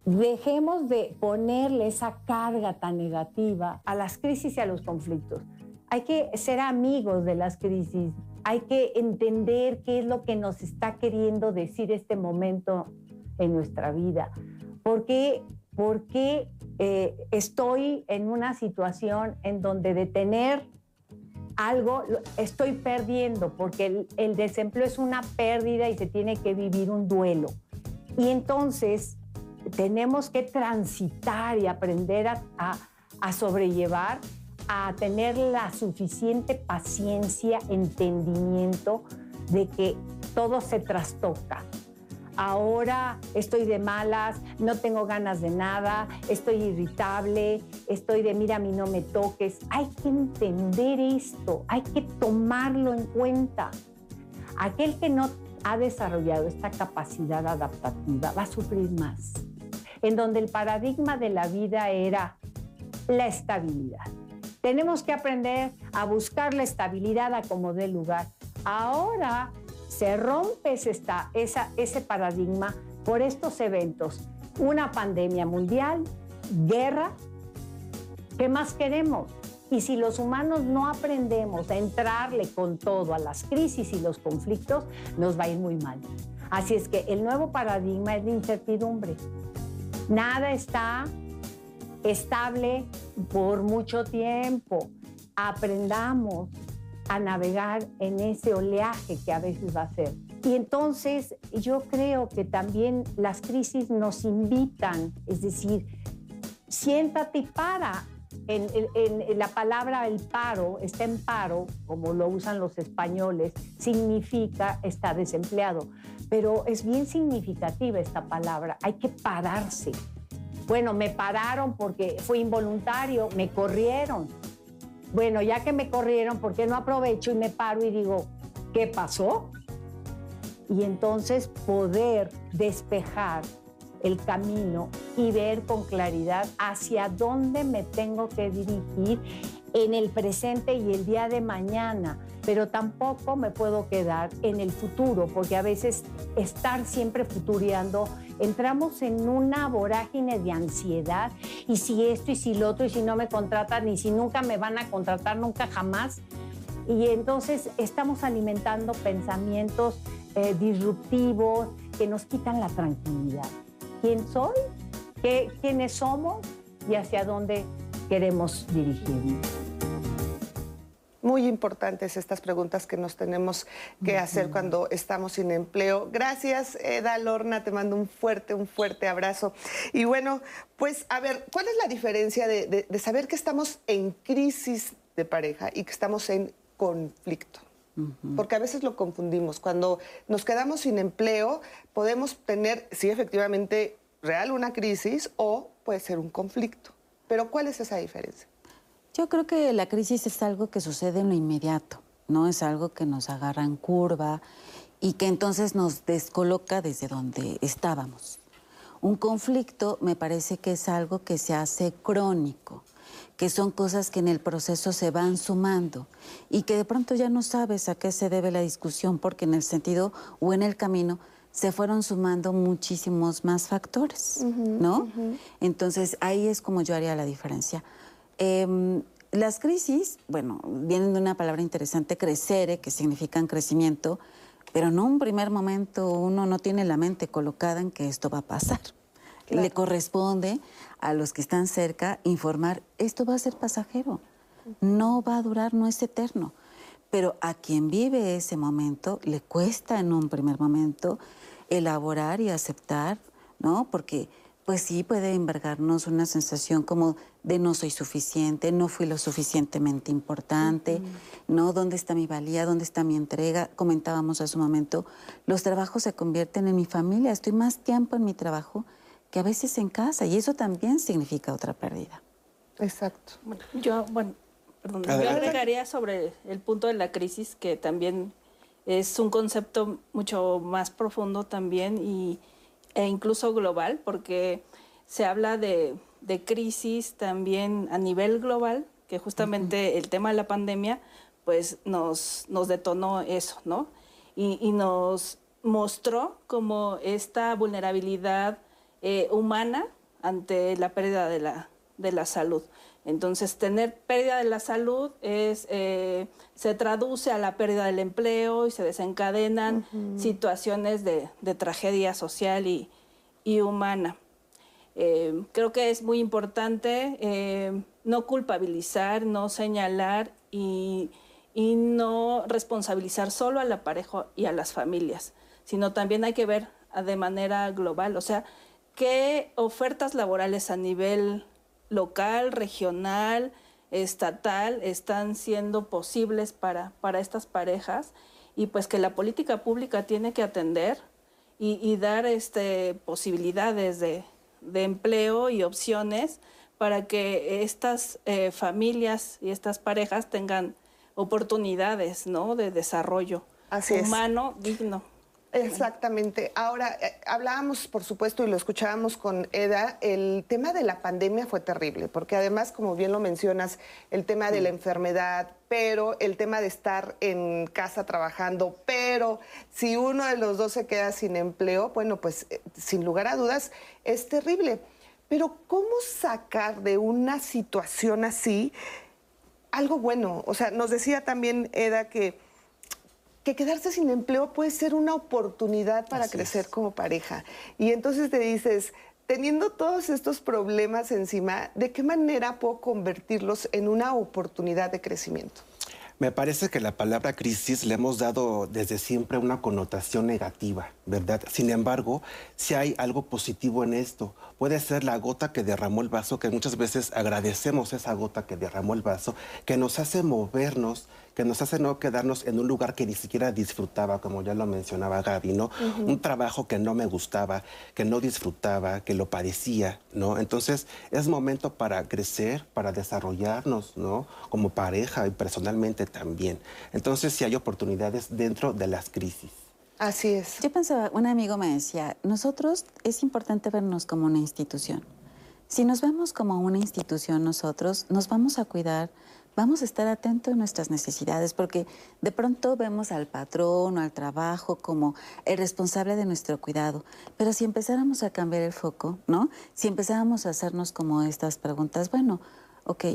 Dejemos de ponerle esa carga tan negativa a las crisis y a los conflictos. Hay que ser amigos de las crisis, hay que entender qué es lo que nos está queriendo decir este momento en nuestra vida. Porque porque eh, estoy en una situación en donde de tener algo estoy perdiendo, porque el, desempleo es una pérdida y se tiene que vivir un duelo. Y entonces tenemos que transitar y aprender a, a sobrellevar, a tener la suficiente paciencia, entendimiento de que todo se trastoca, ahora estoy de malas, no tengo ganas de nada, estoy irritable, estoy de mira a mí no me toques. Hay que entender esto, hay que tomarlo en cuenta. Aquel que no ha desarrollado esta capacidad adaptativa va a sufrir más. En donde el paradigma de la vida era la estabilidad. Tenemos que aprender a buscar la estabilidad a como dé lugar. Ahora se rompe ese paradigma por estos eventos. Una pandemia mundial, guerra. ¿Qué más queremos? Y si los humanos no aprendemos a entrarle con todo a las crisis y los conflictos, nos va a ir muy mal. Así es que el nuevo paradigma es de incertidumbre. Nada está estable por mucho tiempo. Aprendamos a navegar en ese oleaje que a veces va a ser. Y entonces yo creo que también las crisis nos invitan, es decir, siéntate y para. En, la palabra el paro, está en paro, como lo usan los españoles, significa estar desempleado. Pero es bien significativa esta palabra, hay que pararse. Bueno, me pararon porque fue involuntario, me corrieron, bueno, ya que me corrieron, ¿por qué no aprovecho y me paro y digo, ¿qué pasó? Y entonces poder despejar el camino y ver con claridad hacia dónde me tengo que dirigir en el presente y el día de mañana. pero tampoco me puedo quedar en el futuro, porque a veces estar siempre futureando, entramos en una vorágine de ansiedad, y si esto, y si lo otro, y si no me contratan, y si nunca me van a contratar, nunca jamás. Y entonces estamos alimentando pensamientos eh, disruptivos que nos quitan la tranquilidad. ¿Quién soy? ¿Qué, ¿Quiénes somos? ¿Y hacia dónde queremos dirigirnos? Muy importantes estas preguntas que nos tenemos que hacer cuando estamos sin empleo. Gracias, Eda Lorna, te mando un fuerte, un fuerte abrazo. Y bueno, pues a ver, ¿cuál es la diferencia de, de saber que estamos en crisis de pareja y que estamos en conflicto? Porque a veces lo confundimos. Cuando nos quedamos sin empleo, podemos tener, sí, efectivamente, real una crisis o puede ser un conflicto. Pero ¿cuál es esa diferencia? Yo creo que la crisis es algo que sucede en lo inmediato, no es algo que nos agarra en curva y que entonces nos descoloca desde donde estábamos. Un conflicto me parece que es algo que se hace crónico, que son cosas que en el proceso se van sumando y que de pronto ya no sabes a qué se debe la discusión porque en el sentido o en el camino se fueron sumando muchísimos más factores, ¿no? Entonces ahí es como yo haría la diferencia. Em, las crisis, bueno, vienen de una palabra interesante, crecere, que significan crecimiento, pero no un primer momento uno no tiene la mente colocada en que esto va a pasar. Le corresponde a los que están cerca informar, esto va a ser pasajero, no va a durar, no es eterno. Pero a quien vive ese momento le cuesta en un primer momento elaborar y aceptar, ¿no? Porque pues sí puede envergarnos una sensación como de no soy suficiente, no fui lo suficientemente importante, ¿no? ¿Dónde está mi valía? ¿Dónde está mi entrega? Comentábamos hace un momento, los trabajos se convierten en mi familia, estoy más tiempo en mi trabajo que a veces en casa y eso también significa otra pérdida. Exacto. Bueno, yo, bueno, perdón, yo agregaría sobre el punto de la crisis que también es un concepto mucho más profundo también y e incluso global, porque se habla de, crisis también a nivel global, que justamente el tema de la pandemia pues nos, nos detonó eso, ¿no? Y, nos mostró como esta vulnerabilidad eh, humana ante la pérdida de la, de la salud. Entonces, tener pérdida de la salud es, eh, se traduce a la pérdida del empleo y se desencadenan situaciones de, tragedia social y, humana. Eh, creo que es muy importante eh, no culpabilizar, no señalar y, y, no responsabilizar solo a la pareja y a las familias, sino también hay que ver de manera global, o sea, qué ofertas laborales a nivel local, regional, estatal están siendo posibles para, para estas parejas y pues que la política pública tiene que atender y, dar este, posibilidades de, empleo y opciones para que estas eh, familias y estas parejas tengan oportunidades ¿no? de desarrollo humano digno. Exactamente. Ahora, eh, hablábamos, por supuesto, y lo escuchábamos con Eda, el tema de la pandemia fue terrible, porque además, como bien lo mencionas, el tema de la enfermedad, pero el tema de estar en casa trabajando, pero si uno de los dos se queda sin empleo, bueno, pues eh, sin lugar a dudas es terrible. Pero ¿cómo sacar de una situación así algo bueno? O sea, nos decía también Eda que que quedarse sin empleo puede ser una oportunidad para crecer como pareja. Y entonces te dices, teniendo todos estos problemas encima, ¿de qué manera puedo convertirlos en una oportunidad de crecimiento? Me parece que la palabra crisis le hemos dado desde siempre una connotación negativa, ¿verdad? Sin embargo, si hay algo positivo en esto, puede ser la gota que derramó el vaso, que muchas veces agradecemos esa gota que derramó el vaso, que nos hace movernos, que nos hace no quedarnos en un lugar que ni siquiera disfrutaba, como ya lo mencionaba Gaby, ¿no? Un trabajo que no me gustaba, que no disfrutaba, que lo padecía, ¿no? Entonces es momento para crecer, para desarrollarnos, ¿no? Como pareja y personalmente también. Entonces sí hay oportunidades dentro de las crisis. Así es. Yo pensaba, un amigo me decía, nosotros es importante vernos como una institución. Si nos vemos como una institución nosotros, nos vamos a cuidar vamos a estar atentos a nuestras necesidades, porque de pronto vemos al patrón o al trabajo como el responsable de nuestro cuidado. Pero si empezáramos a cambiar el foco, ¿no? Si empezáramos a hacernos como estas preguntas, bueno, ok,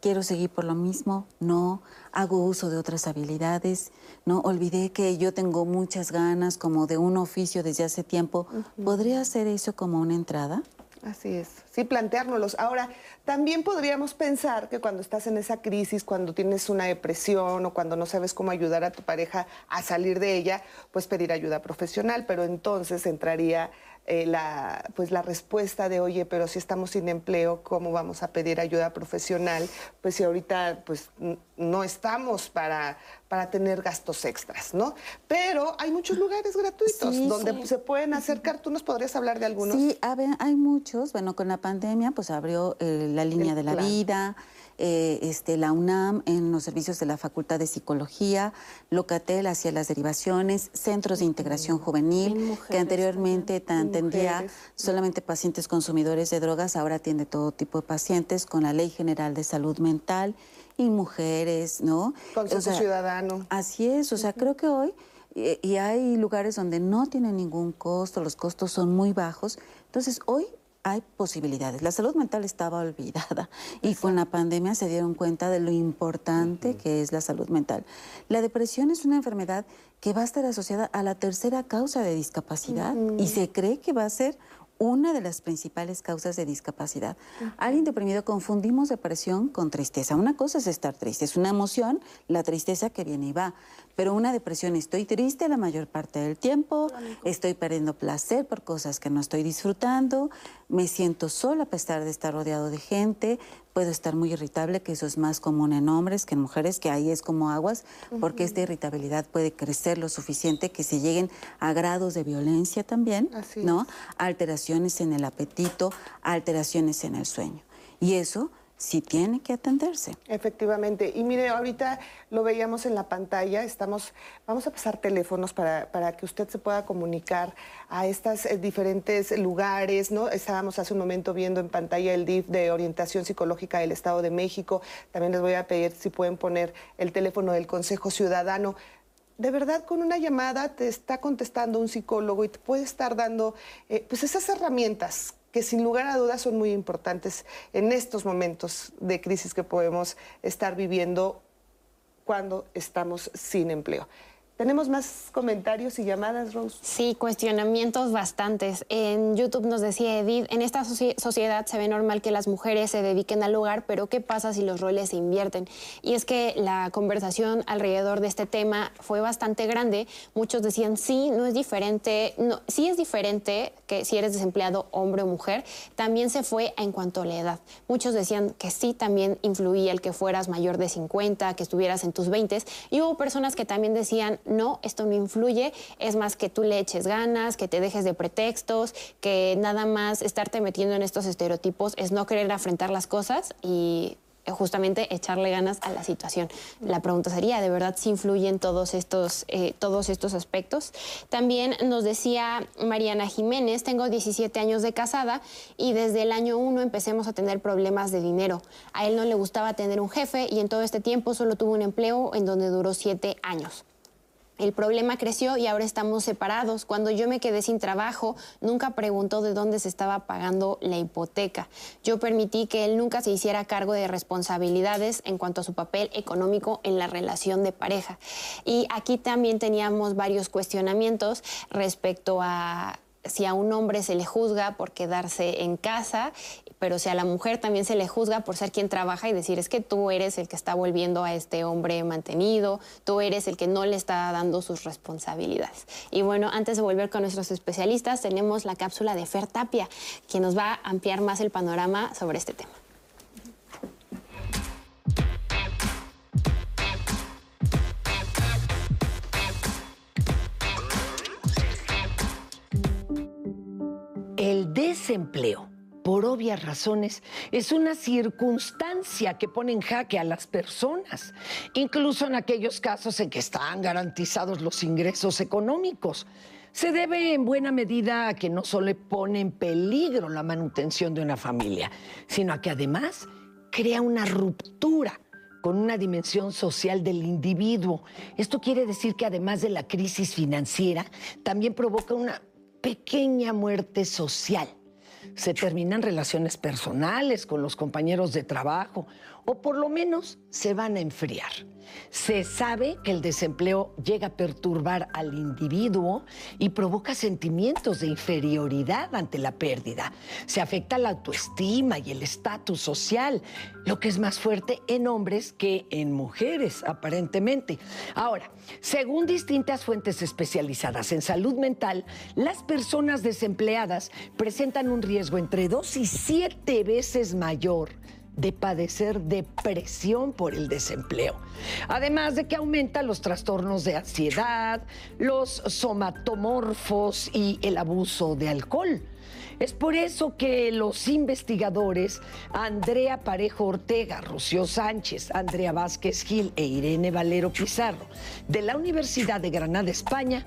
quiero seguir por lo mismo, no, hago uso de otras habilidades, no, olvidé que yo tengo muchas ganas como de un oficio desde hace tiempo, ¿podría hacer eso como una entrada? Así es, sí, planteárnoslos. Ahora, también podríamos pensar que cuando estás en esa crisis, cuando tienes una depresión o cuando no sabes cómo ayudar a tu pareja a salir de ella, pues pedir ayuda profesional, pero entonces entraría eh, la, pues la respuesta de, oye, pero si estamos sin empleo, ¿cómo vamos a pedir ayuda profesional? Pues si ahorita pues, no estamos para, para tener gastos extras, ¿no? Pero hay muchos lugares gratuitos donde se pueden acercar. ¿Tú nos podrías hablar de algunos? Sí, hay muchos. Bueno, con la pandemia pues abrió eh, la línea de la vida. Eh, este, la UNAM en los servicios de la Facultad de Psicología, Locatel hacia las derivaciones, centros de integración juvenil, que anteriormente atendía solamente pacientes consumidores de drogas, ahora atiende todo tipo de pacientes con la Ley General de Salud Mental y mujeres, ¿no? Consejo Ciudadano. Así es, o sea, creo que hoy y hay lugares donde no tienen ningún costo, los costos son muy bajos. Entonces, hoy hay posibilidades. La salud mental estaba olvidada y con la pandemia se dieron cuenta de lo importante que es la salud mental. La depresión es una enfermedad que va a estar asociada a la tercera causa de discapacidad y se cree que va a ser una de las principales causas de discapacidad. Alguien deprimido confundimos depresión con tristeza. Una cosa es estar triste, es una emoción, la tristeza que viene y va. Pero una depresión, estoy triste la mayor parte del tiempo, estoy perdiendo placer por cosas que no estoy disfrutando, me siento sola a pesar de estar rodeado de gente, puedo estar muy irritable, que eso es más común en hombres que en mujeres, que ahí es como aguas, porque esta irritabilidad puede crecer lo suficiente que se lleguen a grados de violencia también, ¿no? Alteraciones en el apetito, alteraciones en el sueño. Y eso sí tiene que atenderse. Efectivamente. Y mire, ahorita lo veíamos en la pantalla, estamos, vamos a pasar teléfonos para, para que usted se pueda comunicar a estos eh, diferentes lugares, ¿no? Estábamos hace un momento viendo en pantalla el DIF de Orientación Psicológica del Estado de México. También les voy a pedir si pueden poner el teléfono del Consejo Ciudadano de verdad con una llamada te está contestando un psicólogo y te puede estar dando eh, pues esas herramientas que sin lugar a dudas son muy importantes en estos momentos de crisis que podemos estar viviendo cuando estamos sin empleo. ¿Tenemos más comentarios y llamadas, Rose? Sí, cuestionamientos bastantes. En YouTube nos decía Edith, en esta sociedad se ve normal que las mujeres se dediquen al hogar, pero ¿qué pasa si los roles se invierten? Y es que la conversación alrededor de este tema fue bastante grande. Muchos decían, sí, no es diferente, no, sí es diferente que si eres desempleado hombre o mujer, también se fue en cuanto a la edad. Muchos decían que sí, también influía el que fueras mayor de 50, que estuvieras en tus 20 y hubo personas que también decían, no, esto no influye, es más que tú le eches ganas, que te dejes de pretextos, que nada más estarte metiendo en estos estereotipos es no querer afrontar las cosas y justamente echarle ganas a la situación. La pregunta sería, ¿de verdad si influyen todos estos, eh, todos estos aspectos? También nos decía Mariana Jiménez, tengo 17 años de casada y desde el año 1 empecemos a tener problemas de dinero. A él no le gustaba tener un jefe y en todo este tiempo solo tuvo un empleo en donde duró 7 años. El problema creció y ahora estamos separados. Cuando yo me quedé sin trabajo, nunca preguntó de dónde se estaba pagando la hipoteca. Yo permití que él nunca se hiciera cargo de responsabilidades en cuanto a su papel económico en la relación de pareja. Y aquí también teníamos varios cuestionamientos respecto a si a un hombre se le juzga por quedarse en casa, pero si a la mujer también se le juzga por ser quien trabaja y decir es que tú eres el que está volviendo a este hombre mantenido, tú eres el que no le está dando sus responsabilidades. Y bueno, antes de volver con nuestros especialistas, tenemos la cápsula de Fer Tapia, quien nos va a ampliar más el panorama sobre este tema. El desempleo, por obvias razones, es una circunstancia que pone en jaque a las personas, incluso en aquellos casos en que están garantizados los ingresos económicos. Se debe en buena medida a que no solo pone en peligro la manutención de una familia, sino a que además crea una ruptura con una dimensión social del individuo. Esto quiere decir que además de la crisis financiera, también provoca una pequeña muerte social. Se terminan relaciones personales con los compañeros de trabajo o por lo menos se van a enfriar. Se sabe que el desempleo llega a perturbar al individuo y provoca sentimientos de inferioridad ante la pérdida. Se afecta la autoestima y el estatus social, lo que es más fuerte en hombres que en mujeres, aparentemente. Ahora, según distintas fuentes especializadas en salud mental, las personas desempleadas presentan un riesgo entre dos y siete veces mayor de padecer depresión por el desempleo. Además de que aumenta los trastornos de ansiedad, los somatomorfos y el abuso de alcohol. Es por eso que los investigadores Andrea Parejo Ortega, Rocío Sánchez, Andrea Vázquez Gil e Irene Valero Pizarro de la Universidad de Granada, España,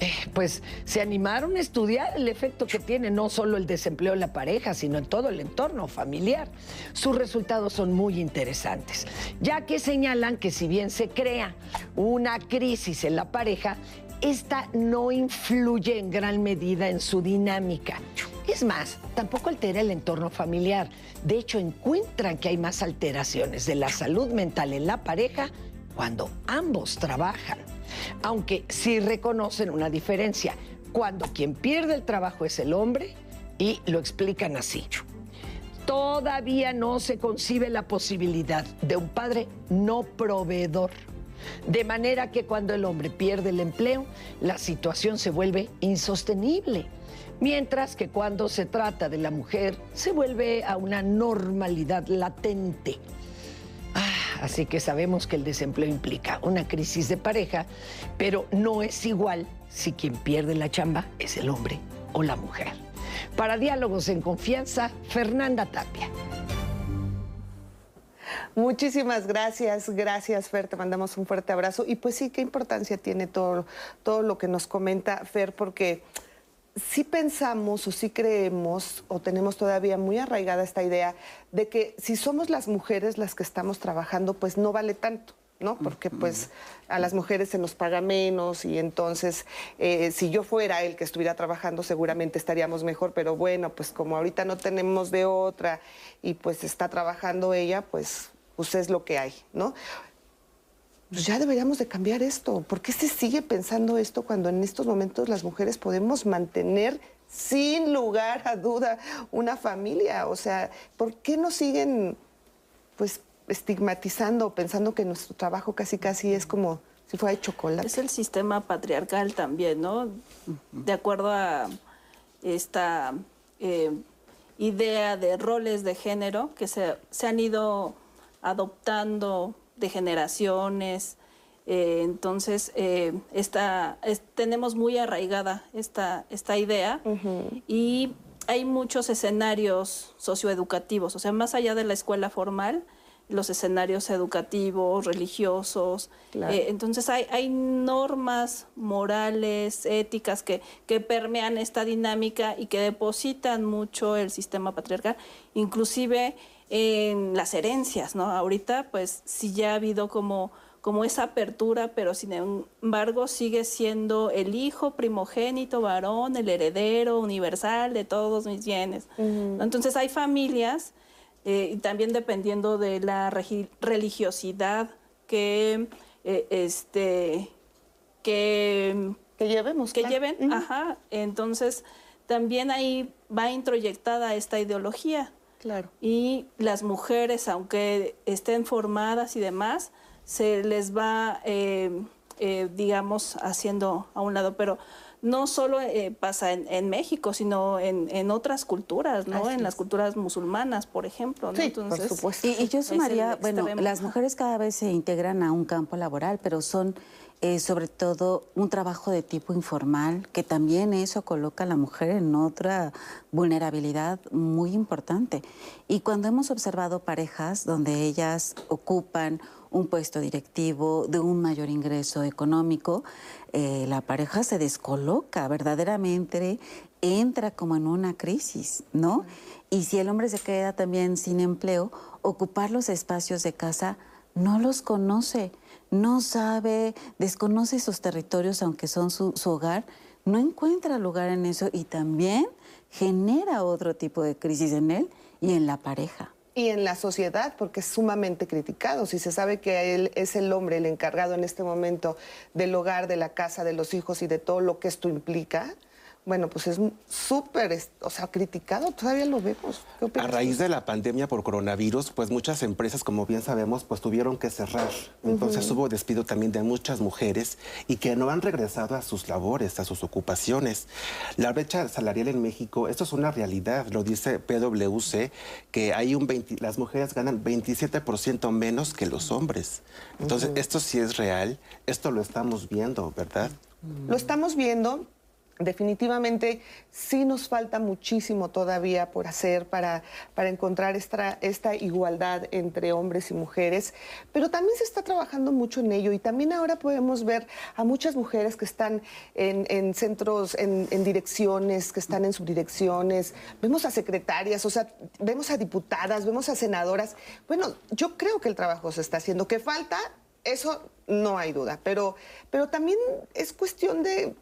eh, pues se animaron a estudiar el efecto que tiene no solo el desempleo en la pareja, sino en todo el entorno familiar. Sus resultados son muy interesantes, ya que señalan que si bien se crea una crisis en la pareja, esta no influye en gran medida en su dinámica. Es más, tampoco altera el entorno familiar. De hecho, encuentran que hay más alteraciones de la salud mental en la pareja cuando ambos trabajan. Aunque sí reconocen una diferencia, cuando quien pierde el trabajo es el hombre y lo explican así. Todavía no se concibe la posibilidad de un padre no proveedor de manera que cuando el hombre pierde el empleo, la situación se vuelve insostenible. Mientras que cuando se trata de la mujer, se vuelve a una normalidad latente. Ah, así que sabemos que el desempleo implica una crisis de pareja, pero no es igual si quien pierde la chamba es el hombre o la mujer. Para diálogos en confianza, Fernanda Tapia. Muchísimas gracias, gracias Fer, te mandamos un fuerte abrazo. Y pues sí, qué importancia tiene todo, todo lo que nos comenta Fer, porque sí pensamos o sí creemos o tenemos todavía muy arraigada esta idea de que si somos las mujeres las que estamos trabajando, pues no vale tanto. ¿no? Porque pues a las mujeres se nos paga menos y entonces eh, si yo fuera el que estuviera trabajando seguramente estaríamos mejor, pero bueno, pues como ahorita no tenemos de otra y pues está trabajando ella, pues pues es lo que hay, ¿no? Pues ya deberíamos de cambiar esto. ¿Por qué se sigue pensando esto cuando en estos momentos las mujeres podemos mantener sin lugar a duda una familia? O sea, ¿por qué nos siguen pues estigmatizando, pensando que nuestro trabajo casi casi es como si fuera de chocolate? Es el sistema patriarcal también, ¿no? De acuerdo a esta eh, idea de roles de género que se, se han ido adoptando de generaciones. Eh, entonces, eh, tenemos muy arraigada esta, esta idea y hay muchos escenarios socioeducativos, o sea, más allá de la escuela formal, los escenarios educativos, religiosos. Eh, entonces hay, hay, normas morales, éticas que, que, permean esta dinámica y que depositan mucho el sistema patriarcal, inclusive en las herencias, ¿no? Ahorita pues sí ya ha habido como, como esa apertura, pero sin embargo sigue siendo el hijo primogénito, varón, el heredero universal de todos mis bienes. Entonces hay familias, eh, y también dependiendo de la religiosidad que, eh, este, que, que llevemos. Que lleven, ajá. Entonces también ahí va introyectada esta ideología Claro. Y las mujeres, aunque estén formadas y demás, se les va, eh, eh, digamos, haciendo a un lado. Pero no solo eh, pasa en, México, sino en, otras culturas, ¿no? en las culturas musulmanas, por ejemplo. Sí, por supuesto. Y, yo sumaría, bueno, las mujeres cada vez se integran a un campo laboral, pero son eh, sobre todo un trabajo de tipo informal, que también eso coloca a la mujer en otra vulnerabilidad muy importante. Y cuando hemos observado parejas donde ellas ocupan un puesto directivo de un mayor ingreso económico, eh, la pareja se descoloca verdaderamente, entra como en una crisis, ¿no? Y si el hombre se queda también sin empleo, ocupar los espacios de casa no los conoce, no sabe, desconoce sus territorios, aunque son su, su hogar, no encuentra lugar en eso y también genera otro tipo de crisis en él y en la pareja y en la sociedad, porque es sumamente criticado. Si se sabe que él es el hombre, el encargado en este momento del hogar, de la casa, de los hijos y de todo lo que esto implica, bueno, pues es súper, o sea, criticado, todavía lo vemos. A raíz de la pandemia por coronavirus, pues muchas empresas, como bien sabemos, pues tuvieron que cerrar. Entonces hubo despido también de muchas mujeres y que no han regresado a sus labores, a sus ocupaciones. La brecha salarial en México, esto es una realidad, lo dice PwC, que hay un 20, las mujeres ganan 27% menos que los hombres. Entonces, esto sí es real, esto lo estamos viendo, ¿verdad? Lo estamos viendo, definitivamente sí nos falta muchísimo todavía por hacer para, para encontrar esta, esta, igualdad entre hombres y mujeres, pero también se está trabajando mucho en ello y también ahora podemos ver a muchas mujeres que están en, centros, en, en, direcciones, que están en subdirecciones, vemos a secretarias, o sea, vemos a diputadas, vemos a senadoras. Bueno, yo creo que el trabajo se está haciendo. ¿Qué falta? Eso no hay duda, pero, pero también es cuestión de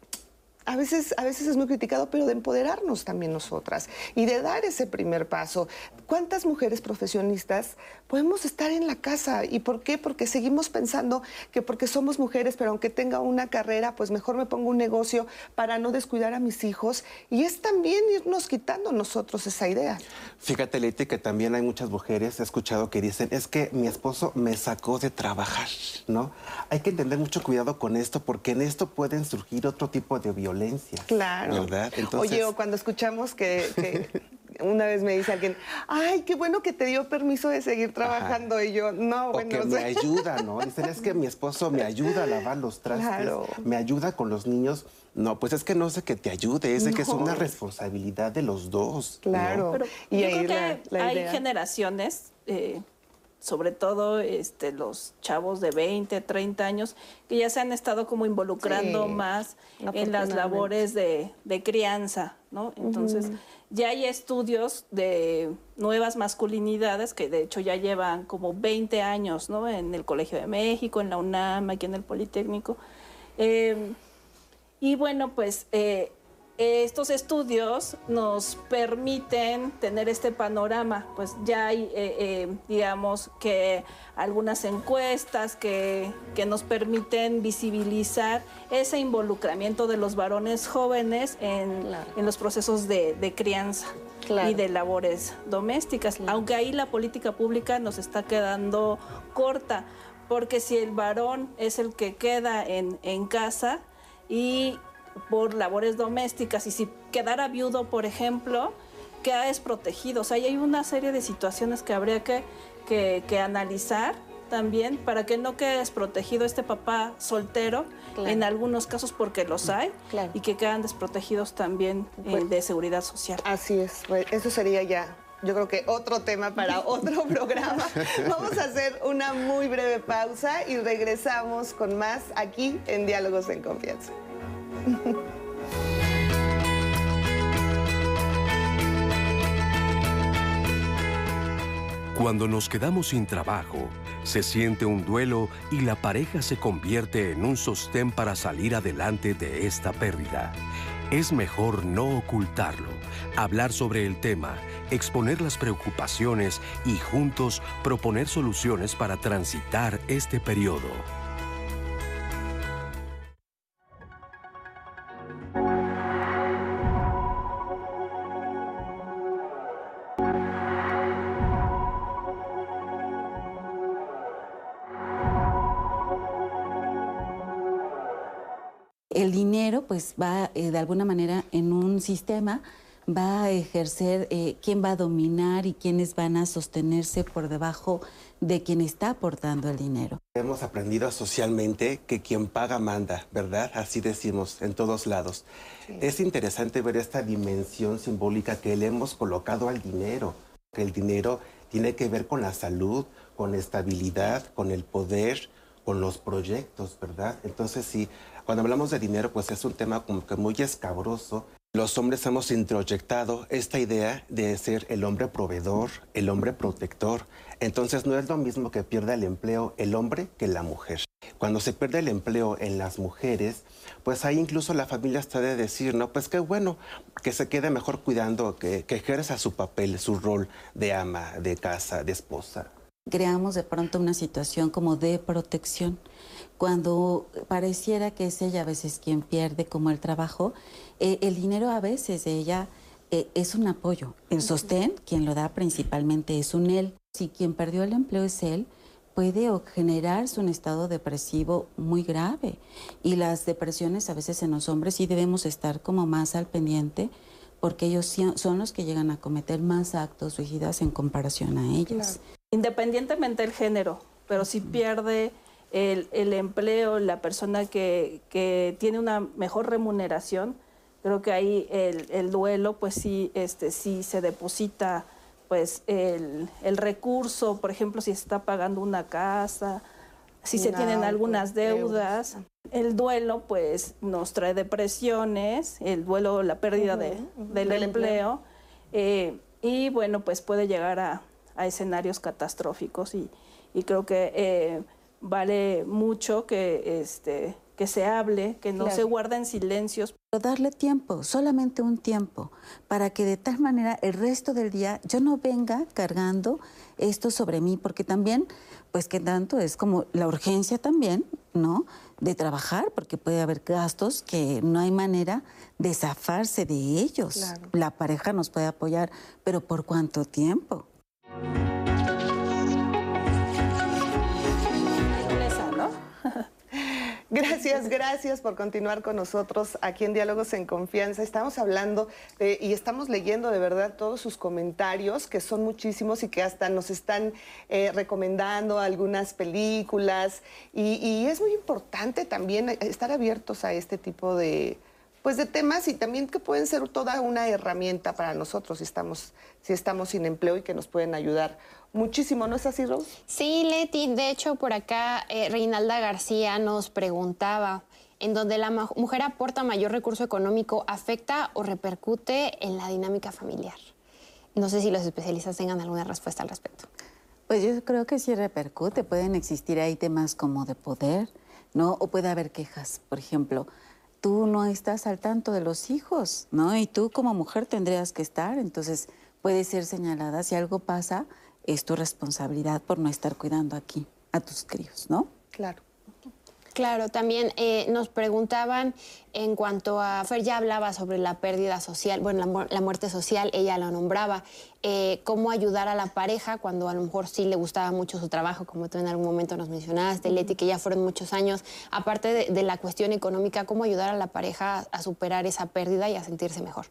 a veces, a veces es muy criticado, pero de empoderarnos también nosotras y de dar ese primer paso. ¿Cuántas mujeres profesionistas podemos estar en la casa? ¿Y por qué? Porque seguimos pensando que porque somos mujeres, pero aunque tenga una carrera, pues mejor me pongo un negocio para no descuidar a mis hijos. Y es también irnos quitando nosotros esa idea. Fíjate, Leti, que también hay muchas mujeres, he escuchado que dicen, es que mi esposo me sacó de trabajar, ¿no? Hay que tener mucho cuidado con esto porque en esto pueden surgir otro tipo de violencia Claro. ¿verdad? Oye, o cuando escuchamos que, una vez me dice alguien, ay, qué bueno que te dio permiso de seguir trabajando. Y yo, no, bueno. que me ayuda, ¿no? Dicen, es que mi esposo me ayuda a lavar los trastes, me ayuda con los niños. No, pues es que no sé que te ayude, es que es una responsabilidad de los dos. Claro. Pero y yo creo que hay generaciones eh, sobre todo este, los chavos de 20, 30 años, que ya se han estado como involucrando más en las labores de, crianza, ¿no? Entonces, ya hay estudios de nuevas masculinidades que de hecho ya llevan como 20 años, ¿no? En el Colegio de México, en la UNAM, aquí en el Politécnico. Em, y bueno, pues eh, estos estudios nos permiten tener este panorama, pues ya hay, eh, eh, digamos, que algunas encuestas que, nos permiten visibilizar ese involucramiento de los varones jóvenes en, los procesos de, crianza. y de labores domésticas, aunque ahí la política pública nos está quedando corta, porque si el varón es el que queda en, en casa y por labores domésticas y si quedara viudo, por ejemplo, queda desprotegido. O sea, hay una serie de situaciones que habría que, que, analizar también para que no quede desprotegido este papá soltero, en algunos casos porque los hay, y que quedan desprotegidos también eh, de seguridad social. Así es, pues, eso sería ya yo creo que otro tema para otro programa. Vamos a hacer una muy breve pausa y regresamos con más aquí en Diálogos en Confianza. Cuando nos quedamos sin trabajo, se siente un duelo y la pareja se convierte en un sostén para salir adelante de esta pérdida. Es mejor no ocultarlo, hablar sobre el tema, exponer las preocupaciones y juntos proponer soluciones para transitar este periodo. El dinero pues va eh, de alguna manera en un sistema va a ejercer eh, quién va a dominar y quiénes van a sostenerse por debajo de quien está aportando el dinero. Hemos aprendido socialmente que quien paga manda, ¿verdad? Así decimos en todos lados. Es interesante ver esta dimensión simbólica que le hemos colocado al dinero, que el dinero tiene que ver con la salud, con estabilidad, con el poder, con los proyectos, ¿verdad? Entonces sí, cuando hablamos de dinero, pues es un tema como que muy escabroso. los hombres hemos introyectado esta idea de ser el hombre proveedor, el hombre protector. Entonces no es lo mismo que pierda el empleo el hombre que la mujer. Cuando se pierde el empleo en las mujeres, pues ahí incluso la familia está de decir, no, pues qué bueno, que se quede mejor cuidando, que, que ejerza su papel, su rol de ama, de casa, de esposa. Creamos de pronto una situación como de protección cuando pareciera que es ella a veces quien pierde como el trabajo, eh, el dinero a veces de ella eh, es un apoyo. El sostén, quien lo da principalmente es un él. Si quien perdió el empleo es él, puede generarse un estado depresivo muy grave. Y las depresiones a veces en los hombres sí debemos estar como más al pendiente porque ellos son los que llegan a cometer más actos suicidas en comparación a ellos. Independientemente del género, pero si pierde el, empleo, la persona que, tiene una mejor remuneración, creo que ahí el, duelo, pues sí, este, sí se deposita pues el, recurso, por ejemplo, si se está pagando una casa, si se tienen algunas deudas. El duelo, pues, nos trae depresiones, el duelo, la pérdida del, empleo, eh, y bueno, pues puede llegar a, escenarios catastróficos y, creo que eh, vale mucho que, este, que se hable, que no se guarden silencios. Darle tiempo, solamente un tiempo, para que de tal manera el resto del día yo no venga cargando esto sobre mí, porque también, pues que tanto es como la urgencia también, ¿no? De trabajar, porque puede haber gastos que no hay manera de zafarse de ellos. La pareja nos puede apoyar, pero ¿por cuánto tiempo? Gracias, gracias por continuar con nosotros aquí en Diálogos en Confianza. Estamos hablando y estamos leyendo de verdad todos sus comentarios, que son muchísimos y que hasta nos están eh, recomendando algunas películas. Y, es muy importante también estar abiertos a este tipo de, pues de temas y también que pueden ser toda una herramienta para nosotros si estamos, si estamos sin empleo y que nos pueden ayudar muchísimo, ¿no es así, Rose? Sí, Leti, de hecho por acá eh, Reinalda García nos preguntaba, en donde la mujer aporta mayor recurso económico, ¿afecta o repercute en la dinámica familiar? No sé si los especialistas tengan alguna respuesta al respecto. Pues yo creo que sí repercute, pueden existir ahí temas como de poder, ¿no? O puede haber quejas, por ejemplo, tú no estás al tanto de los hijos, ¿no? Y tú como mujer tendrías que estar, entonces puede ser señalada si algo pasa, es tu responsabilidad por no estar cuidando aquí a tus críos, ¿no? Claro. Claro, también eh, nos preguntaban en cuanto a, Fer ya hablaba sobre la pérdida social, bueno, la, muerte social, ella lo nombraba, eh, cómo ayudar a la pareja cuando a lo mejor sí le gustaba mucho su trabajo, como tú en algún momento nos mencionaste, Leti, que ya fueron muchos años, aparte de, de la cuestión económica, cómo ayudar a la pareja a superar esa pérdida y a sentirse mejor.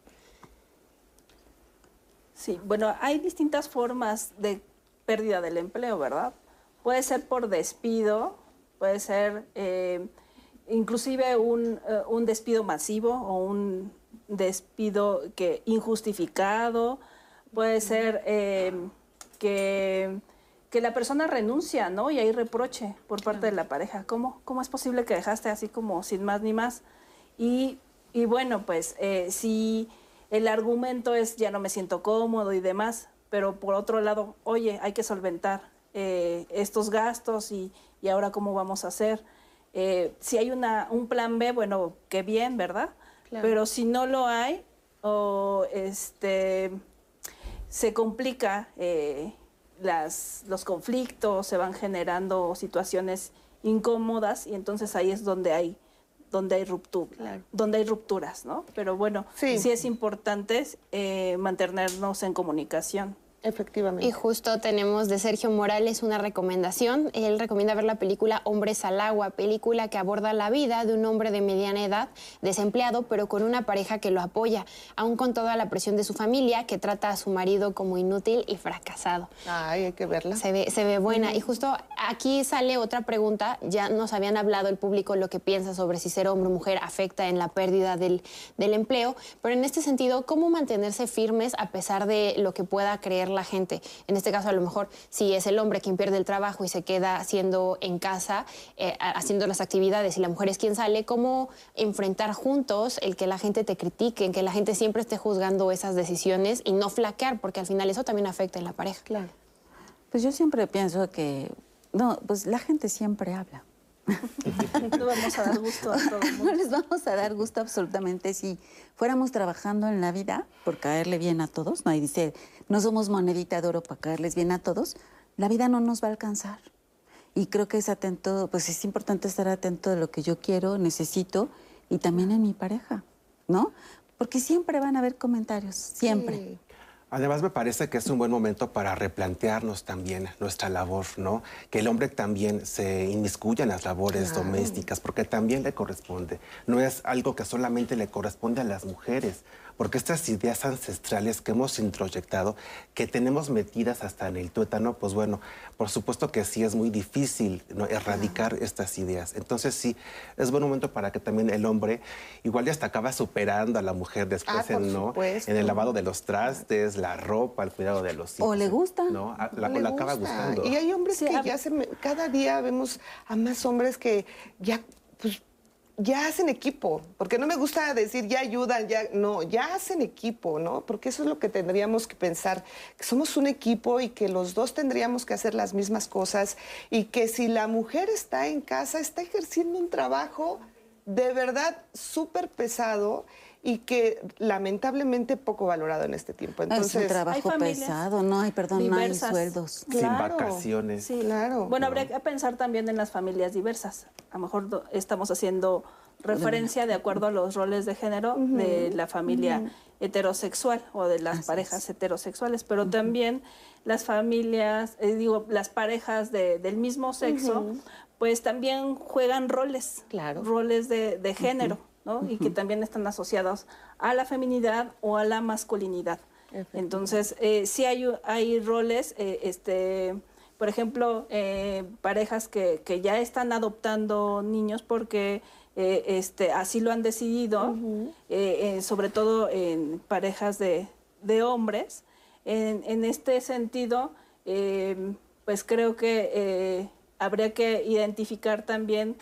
Sí, bueno, hay distintas formas de pérdida del empleo, ¿verdad? Puede ser por despido, puede ser eh, inclusive eh, un, despido masivo o un despido que injustificado, puede ser eh, que, que, la persona renuncia, ¿no? Y hay reproche por parte de la pareja. ¿Cómo, ¿Cómo es posible que dejaste así como sin más ni más? Y, y bueno, pues si el argumento es ya no me siento cómodo y demás, pero por otro lado, oye, hay que solventar eh, estos gastos y, y, ahora cómo vamos a hacer. Eh, si hay una, un plan B, bueno, qué bien, ¿verdad? Pero si no lo hay, o este, se complica eh, las, los conflictos, se van generando situaciones incómodas y entonces ahí es donde hay donde hay ruptura, donde hay rupturas, ¿no? Pero bueno, sí, es importante eh, mantenernos en comunicación. Efectivamente. Y justo tenemos de Sergio Morales una recomendación. Él recomienda ver la película Hombres al Agua, película que aborda la vida de un hombre de mediana edad, desempleado, pero con una pareja que lo apoya, aún con toda la presión de su familia, que trata a su marido como inútil y fracasado. Ay, hay que verla. Se ve, se ve buena. Y justo aquí sale otra pregunta. Ya nos habían hablado el público lo que piensa sobre si ser hombre o mujer afecta en la pérdida del, del empleo, pero en este sentido, ¿cómo mantenerse firmes a pesar de lo que pueda creer la gente. En este caso, a lo mejor, si es el hombre quien pierde el trabajo y se queda haciendo en casa, eh, haciendo las actividades, y la mujer es quien sale, ¿cómo enfrentar juntos el que la gente te critique, en que la gente siempre esté juzgando esas decisiones y no flaquear, porque al final eso también afecta en la pareja? Claro. Pues yo siempre pienso que, no, pues la gente siempre habla. No vamos a dar gusto a todo el mundo. No les vamos a dar gusto absolutamente si fuéramos trabajando en la vida por caerle bien a todos. No, y dice, no somos monedita de oro para caerles bien a todos. La vida no nos va a alcanzar. Y creo que es atento, pues es importante estar atento de lo que yo quiero, necesito y también en mi pareja, ¿no? Porque siempre van a haber comentarios, siempre. Sí. Además, me parece que es un buen momento para replantearnos también nuestra labor, ¿no? Que el hombre también se inmiscuya en las labores domésticas, porque también le corresponde. No es algo que solamente le corresponde a las mujeres, porque estas ideas ancestrales que hemos introyectado, que tenemos metidas hasta en el tuétano, pues bueno, por supuesto que sí es muy difícil ¿no? erradicar estas ideas. Entonces sí, es buen momento para que también el hombre igual ya hasta acaba superando a la mujer después Ah, en, ¿no? supuesto. en el lavado de los trastes, la ropa, el cuidado de los hijos. O le gusta. ¿no? A- La, Le la acaba gusta. gustando. Y hay hombres Sí, que a- ya se... me- Cada día vemos a más hombres que ya, pues, ya hacen equipo. Porque no me gusta decir ya ayudan, ya... No, ya hacen equipo, ¿no? Porque eso es lo que tendríamos que pensar, que somos un equipo y que los dos tendríamos que hacer las mismas cosas y que si la mujer está en casa, está ejerciendo un trabajo de verdad súper pesado y que lamentablemente poco valorado en este tiempo. Entonces, es un trabajo hay pesado, no hay, perdón, no hay diversas. sueldos. Sin vacaciones. Sí, Claro. Bueno, habría que pensar también en las familias diversas. A lo mejor estamos haciendo referencia de acuerdo a los roles de género de la familia heterosexual o de las Así parejas heterosexuales, pero también las familias, eh, digo, las parejas de- del mismo sexo, pues también juegan roles, Claro. roles de, de género, ¿no? Y que también están asociados a la feminidad o a la masculinidad. Entonces, eh, sí hay, hay roles, eh, este, por ejemplo, eh, parejas que, que ya están adoptando niños porque este, así lo han decidido, sobre todo en parejas de, de hombres. En, en este sentido, pues creo que habría que identificar también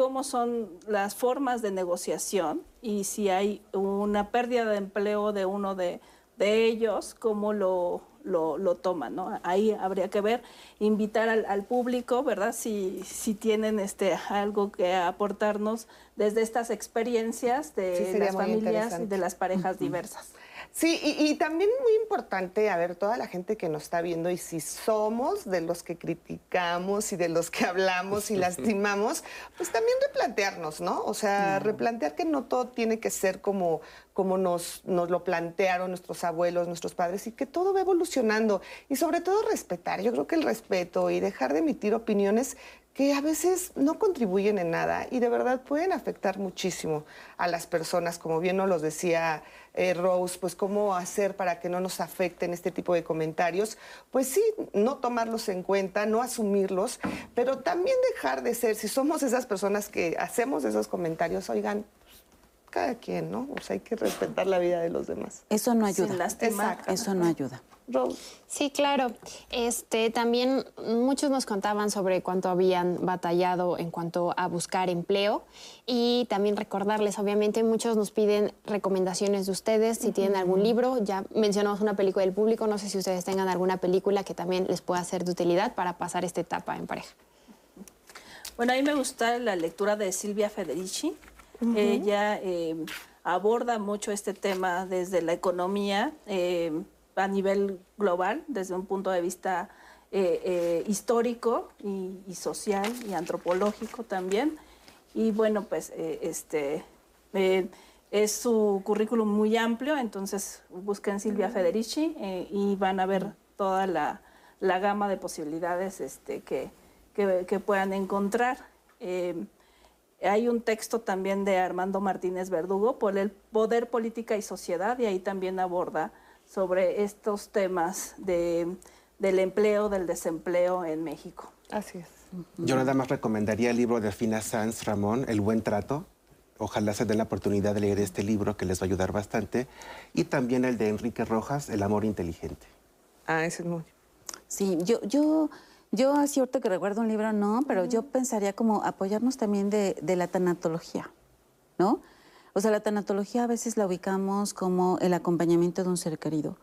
cómo son las formas de negociación y si hay una pérdida de empleo de uno de, de ellos, cómo lo, lo, lo toman, ¿no? Ahí habría que ver, invitar al, al público, ¿verdad? Si, si tienen este, algo que aportarnos desde estas experiencias de las familias y de las parejas diversas. Sí, y, y también muy importante, a ver, toda la gente que nos está viendo y si somos de los que criticamos y de los que hablamos y lastimamos, pues también replantearnos, ¿no? O sea, replantear que no todo tiene que ser como, como nos, nos lo plantearon nuestros abuelos, nuestros padres, y que todo va evolucionando. Y sobre todo respetar. Yo creo que el respeto y dejar de emitir opiniones que a veces no contribuyen en nada y de verdad pueden afectar muchísimo a las personas, como bien nos los decía eh, Rose, pues cómo hacer para que no nos afecten este tipo de comentarios. Pues sí, no tomarlos en cuenta, no asumirlos, pero también dejar de ser, si somos esas personas que hacemos esos comentarios, oigan, cada quien, ¿no? O sea, hay que respetar la vida de los demás. Eso no Sin ayuda. lastimar. Exacto. Eso no ayuda. Rose. Sí, claro. Este, también muchos nos contaban sobre cuánto habían batallado en cuanto a buscar empleo y también recordarles, obviamente, muchos nos piden recomendaciones de ustedes, si tienen algún libro, ya mencionamos una película del público, no sé si ustedes tengan alguna película que también les pueda ser de utilidad para pasar esta etapa en pareja. Bueno, a mí me gusta la lectura de Silvia Federici. Ella eh, aborda mucho este tema desde la economía eh, a nivel global, desde un punto de vista eh, histórico y, y social y antropológico también. Y bueno, pues este es su currículum muy amplio, entonces busquen Silvia Federici y van a ver toda la, la gama de posibilidades este, que, que, que puedan encontrar. Eh, hay un texto también de Armando Martínez Verdugo por el poder, política y sociedad, y ahí también aborda sobre estos temas de, del empleo, del desempleo en México. Así es. Yo nada más recomendaría el libro de Fina Sanz Ramón, El Buen Trato. Ojalá se den la oportunidad de leer este libro que les va a ayudar bastante. Y también el de Enrique Rojas, El Amor Inteligente. Ah, ese es muy... Sí, yo, yo, yo así ahorita que recuerdo un libro, no, pero yo pensaría como apoyarnos también de, de la tanatología, ¿no? O sea, la tanatología a veces la ubicamos como el acompañamiento de un ser querido,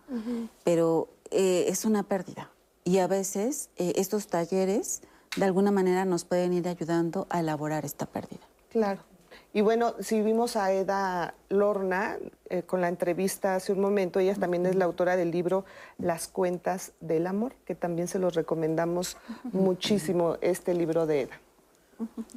pero eh, es una pérdida. Y a veces eh, estos talleres de alguna manera nos pueden ir ayudando a elaborar esta pérdida. Claro. Y bueno, si vimos a Eda Lorna eh, con la entrevista hace un momento, ella también es la autora del libro Las cuentas del amor, que también se los recomendamos muchísimo este libro de Eda.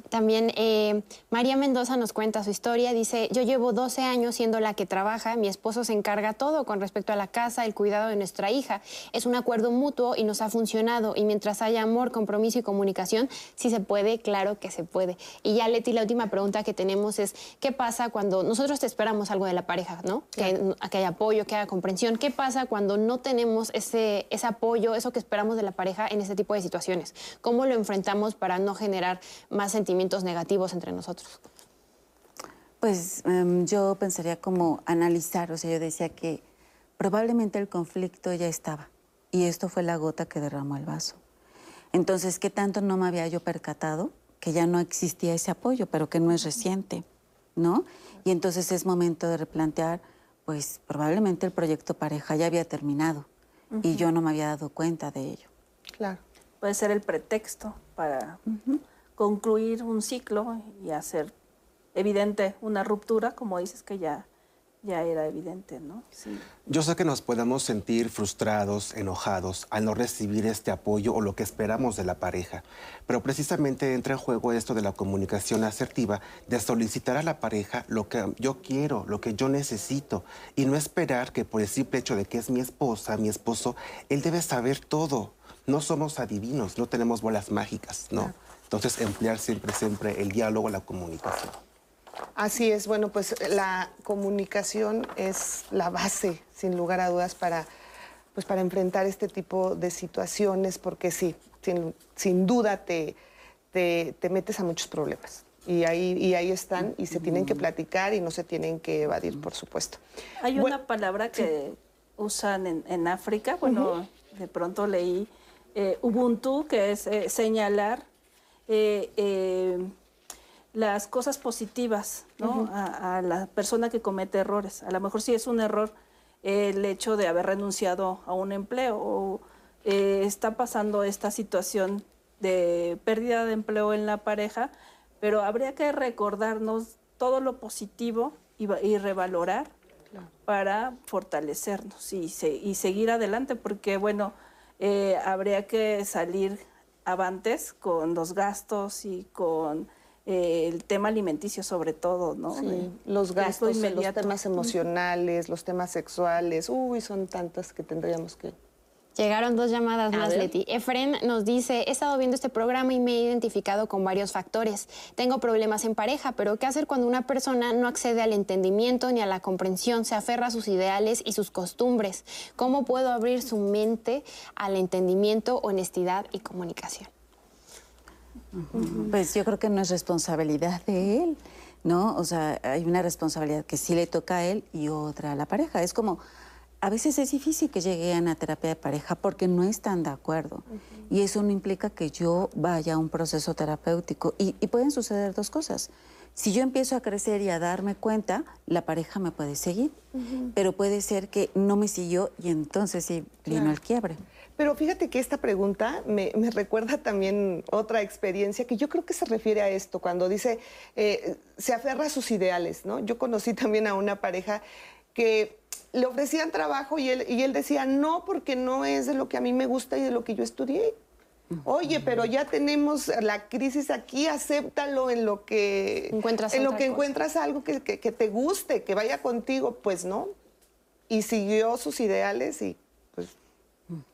También eh, María Mendoza nos cuenta su historia. Dice, yo llevo 12 años siendo la que trabaja, mi esposo se encarga todo con respecto a la casa, el cuidado de nuestra hija. Es un acuerdo mutuo y nos ha funcionado. Y mientras haya amor, compromiso y comunicación, si se puede, claro que se puede. Y ya, Leti, la última pregunta que tenemos es, ¿qué pasa cuando nosotros te esperamos algo de la pareja, ¿no? Que, que haya apoyo, que haya comprensión. ¿Qué pasa cuando no tenemos ese, ese apoyo, eso que esperamos de la pareja en este tipo de situaciones? ¿Cómo lo enfrentamos para no generar más sentimientos negativos entre nosotros? Pues em, yo pensaría como analizar, o sea, yo decía que probablemente el conflicto ya estaba y esto fue la gota que derramó el vaso. Entonces, ¿qué tanto no me había yo percatado que ya no existía ese apoyo, pero que no es reciente, ¿no? Y entonces es momento de replantear, pues probablemente el proyecto pareja ya había terminado y yo no me había dado cuenta de ello. Claro. Puede ser el pretexto para concluir un ciclo y hacer evidente una ruptura, como dices que ya, ya era evidente, ¿no? Sí. Yo sé que nos podemos sentir frustrados, enojados al no recibir este apoyo o lo que esperamos de la pareja, pero precisamente entra en juego esto de la comunicación asertiva, de solicitar a la pareja lo que yo quiero, lo que yo necesito, y no esperar que por el simple hecho de que es mi esposa, mi esposo, él debe saber todo. No somos adivinos, no tenemos bolas mágicas, ¿no? Entonces, emplear siempre, siempre el diálogo, la comunicación. Así es, bueno, pues la comunicación es la base, sin lugar a dudas, para, pues, para enfrentar este tipo de situaciones, porque sí, sin, sin duda te, te, te metes a muchos problemas. Y ahí, y ahí están, y se tienen que platicar y no se tienen que evadir, por supuesto. Hay una palabra que usan en, en África, bueno, de pronto leí eh, Ubuntu, que es eh, señalar eh, eh, las cosas positivas ¿no? a, a la persona que comete errores. A lo mejor sí es un error el hecho de haber renunciado a un empleo o eh, está pasando esta situación de pérdida de empleo en la pareja, pero habría que recordarnos todo lo positivo y, va- y revalorar para fortalecernos y, se- y seguir adelante, porque bueno, eh, habría que salir avantes con los gastos y con eh, el tema alimenticio sobre todo, ¿no? Sí, De- los gastos, los temas emocionales, los temas sexuales, uy, son tantas que tendríamos que... Llegaron dos llamadas A más, ver. Leti. Efren nos dice, he estado viendo este programa y me he identificado con varios factores. Tengo problemas en pareja, pero ¿qué hacer cuando una persona no accede al entendimiento ni a la comprensión, se aferra a sus ideales y sus costumbres? ¿Cómo puedo abrir su mente al entendimiento, honestidad y comunicación? Pues yo creo que no es responsabilidad de él, ¿no? O sea, hay una responsabilidad que sí le toca a él y otra a la pareja. Es como, a veces es difícil que llegue a terapia de pareja porque no están de acuerdo. Y eso no implica que yo vaya a un proceso terapéutico. Y, y pueden suceder dos cosas. Si yo empiezo a crecer y a darme cuenta, la pareja me puede seguir. Pero puede ser que no me siguió y entonces sí vino Claro. el quiebre. Pero fíjate que esta pregunta me, me recuerda también otra experiencia que yo creo que se refiere a esto, cuando dice, eh, se aferra a sus ideales, ¿no? Yo conocí también a una pareja que le ofrecían trabajo y él, y él decía, no, porque no es de lo que a mí me gusta y de lo que yo estudié. Oye, pero ya tenemos la crisis aquí, acéptalo en lo que Encuentras en lo que cosa. encuentras algo que, que- que te guste, que vaya contigo, pues no. Y siguió sus ideales y pues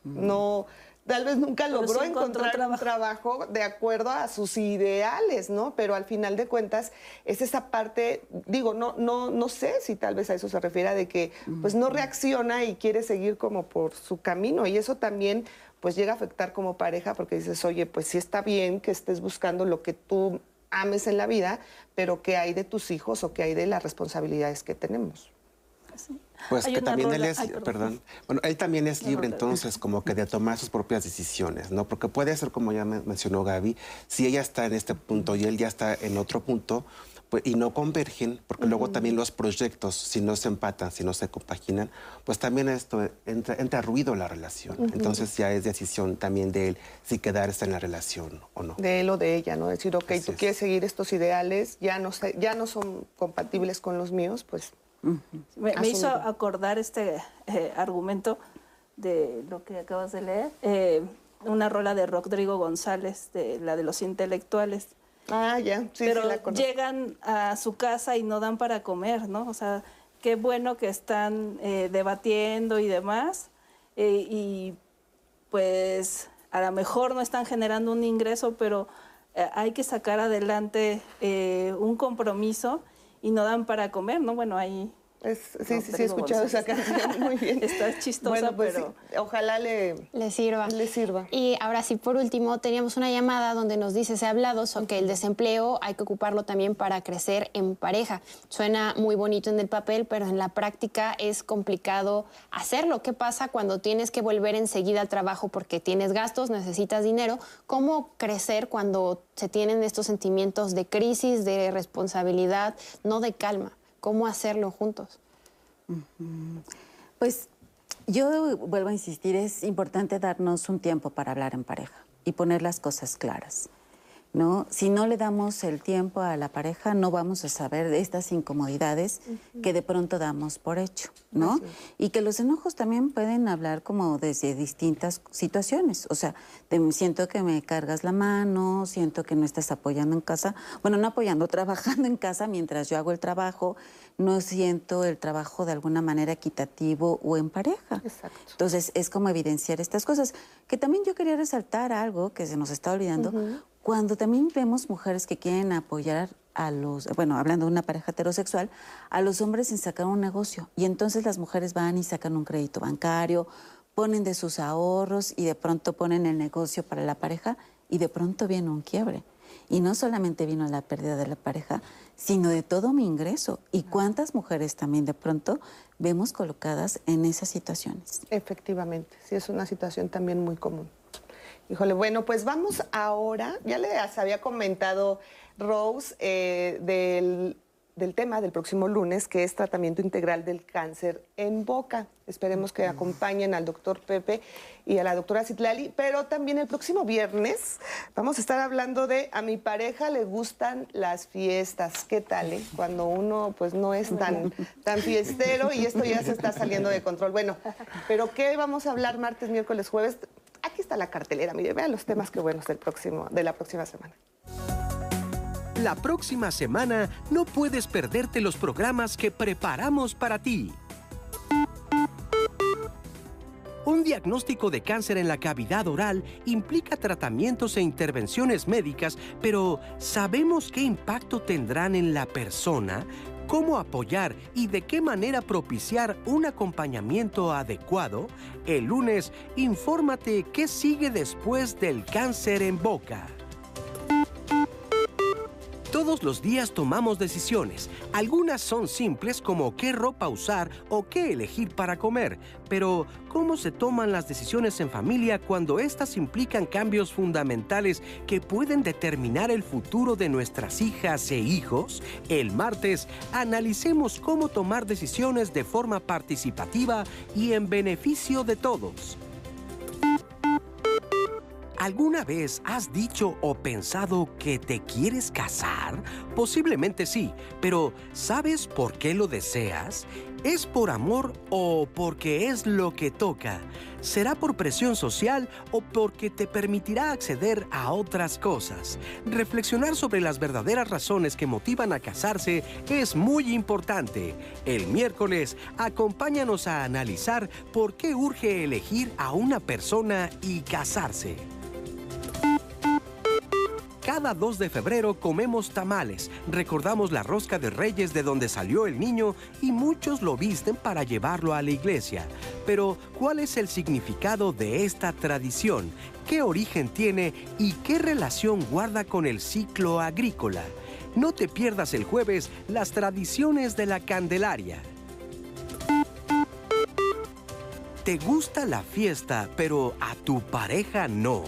no, tal vez nunca logró sí encontrar un trabajo de acuerdo a sus ideales, ¿no? Pero al final de cuentas es esa parte, digo, no, no, no sé si tal vez a eso se refiere de que pues no reacciona y quiere seguir como por su camino y eso también pues llega a afectar como pareja porque dices, oye, pues sí está bien que estés buscando lo que tú ames en la vida, pero ¿qué hay de tus hijos o qué hay de las responsabilidades que tenemos? Pues Hay que también él es, ay, perdón. bueno, él también es libre entonces como que de tomar sus propias decisiones, ¿no? Porque puede ser, como ya men- mencionó Gaby, si ella está en este punto y él ya está en otro punto, pues, y no convergen, porque luego también los proyectos, si no se empatan, si no se compaginan, pues también esto entra, entra ruido en la relación. Entonces ya es decisión también de él si quedarse en la relación o no. de él o de ella, ¿no? Decir, ok, Así tú es. quieres seguir estos ideales, ya no, sé- ya no son compatibles con los míos, pues Me, me hizo acordar este eh, argumento de lo que acabas de leer, eh, una rola de Rodrigo González, de la de los intelectuales. Ah, ya, sí, Pero sí la llegan a su casa y no dan para comer, ¿no? O sea, qué bueno que están eh, debatiendo y demás, eh, y pues a lo mejor no están generando un ingreso, pero hay que sacar adelante eh, un compromiso y no dan para comer, ¿no? Bueno, ahí Es- sí, sí, sí, he escuchado esa González. canción, muy bien. Está chistosa, Bueno, pues pero... sí, ojalá le, Le sirva. le sirva. Y ahora sí, por último, teníamos una llamada donde nos dice, se ha hablado sobre que el desempleo hay que ocuparlo también para crecer en pareja. Suena muy bonito en el papel, pero en la práctica es complicado hacerlo. ¿Qué pasa cuando tienes que volver enseguida al trabajo porque tienes gastos, necesitas dinero? ¿Cómo crecer cuando se tienen estos sentimientos de crisis, de responsabilidad, no de calma? ¿Cómo hacerlo juntos? Pues yo vuelvo a insistir, es importante darnos un tiempo para hablar en pareja y poner las cosas claras. ¿No? Si no le damos el tiempo a la pareja, no vamos a saber de estas incomodidades que de pronto damos por hecho, ¿no? Y que los enojos también pueden hablar como desde distintas situaciones. O sea, de- siento que me cargas la mano, siento que no estás apoyando en casa, bueno, no apoyando, trabajando en casa mientras yo hago el trabajo, no siento el trabajo de alguna manera equitativo o en pareja. Exacto. Entonces, es como evidenciar estas cosas. Que también yo quería resaltar algo que se nos está olvidando. Cuando también vemos mujeres que quieren apoyar a los, bueno, hablando de una pareja heterosexual, a los hombres en sacar un negocio. Y entonces las mujeres van y sacan un crédito bancario, ponen de sus ahorros y de pronto ponen el negocio para la pareja y de pronto viene un quiebre. Y no solamente vino la pérdida de la pareja, sino de todo mi ingreso. ¿Y cuántas mujeres también de pronto vemos colocadas en esas situaciones? Efectivamente, sí, es una situación también muy común. Híjole, bueno, pues vamos ahora, ya les había comentado Rose eh, del, del tema del próximo lunes, que es tratamiento integral del cáncer en boca. Esperemos que acompañen al doctor Pepe y a la doctora Citlali, pero también el próximo viernes vamos a estar hablando de a mi pareja le gustan las fiestas. ¿Qué tal? eh? Cuando uno pues no es tan, tan fiestero y esto ya se está saliendo de control. Bueno, pero ¿qué vamos a hablar martes, miércoles, jueves? Aquí está la cartelera, mire, vean los temas que buenos del próximo, de la próxima semana. La próxima semana no puedes perderte los programas que preparamos para ti. Un diagnóstico de cáncer en la cavidad oral implica tratamientos e intervenciones médicas, pero ¿sabemos qué impacto tendrán en la persona? ¿Cómo apoyar y de qué manera propiciar un acompañamiento adecuado? El lunes, infórmate qué sigue después del cáncer en boca. Todos los días tomamos decisiones. Algunas son simples como qué ropa usar o qué elegir para comer. Pero, ¿cómo se toman las decisiones en familia cuando éstas implican cambios fundamentales que pueden determinar el futuro de nuestras hijas e hijos? El martes, analicemos cómo tomar decisiones de forma participativa y en beneficio de todos. ¿Alguna vez has dicho o pensado que te quieres casar? Posiblemente sí, pero ¿sabes por qué lo deseas? ¿Es por amor o porque es lo que toca? ¿Será por presión social o porque te permitirá acceder a otras cosas? Reflexionar sobre las verdaderas razones que motivan a casarse es muy importante. El miércoles, acompáñanos a analizar por qué urge elegir a una persona y casarse. Cada 2 de febrero comemos tamales, recordamos la rosca de reyes de donde salió el niño y muchos lo visten para llevarlo a la iglesia. Pero, ¿cuál es el significado de esta tradición? ¿Qué origen tiene y qué relación guarda con el ciclo agrícola? No te pierdas el jueves las tradiciones de la Candelaria. ¿Te gusta la fiesta, pero a tu pareja no?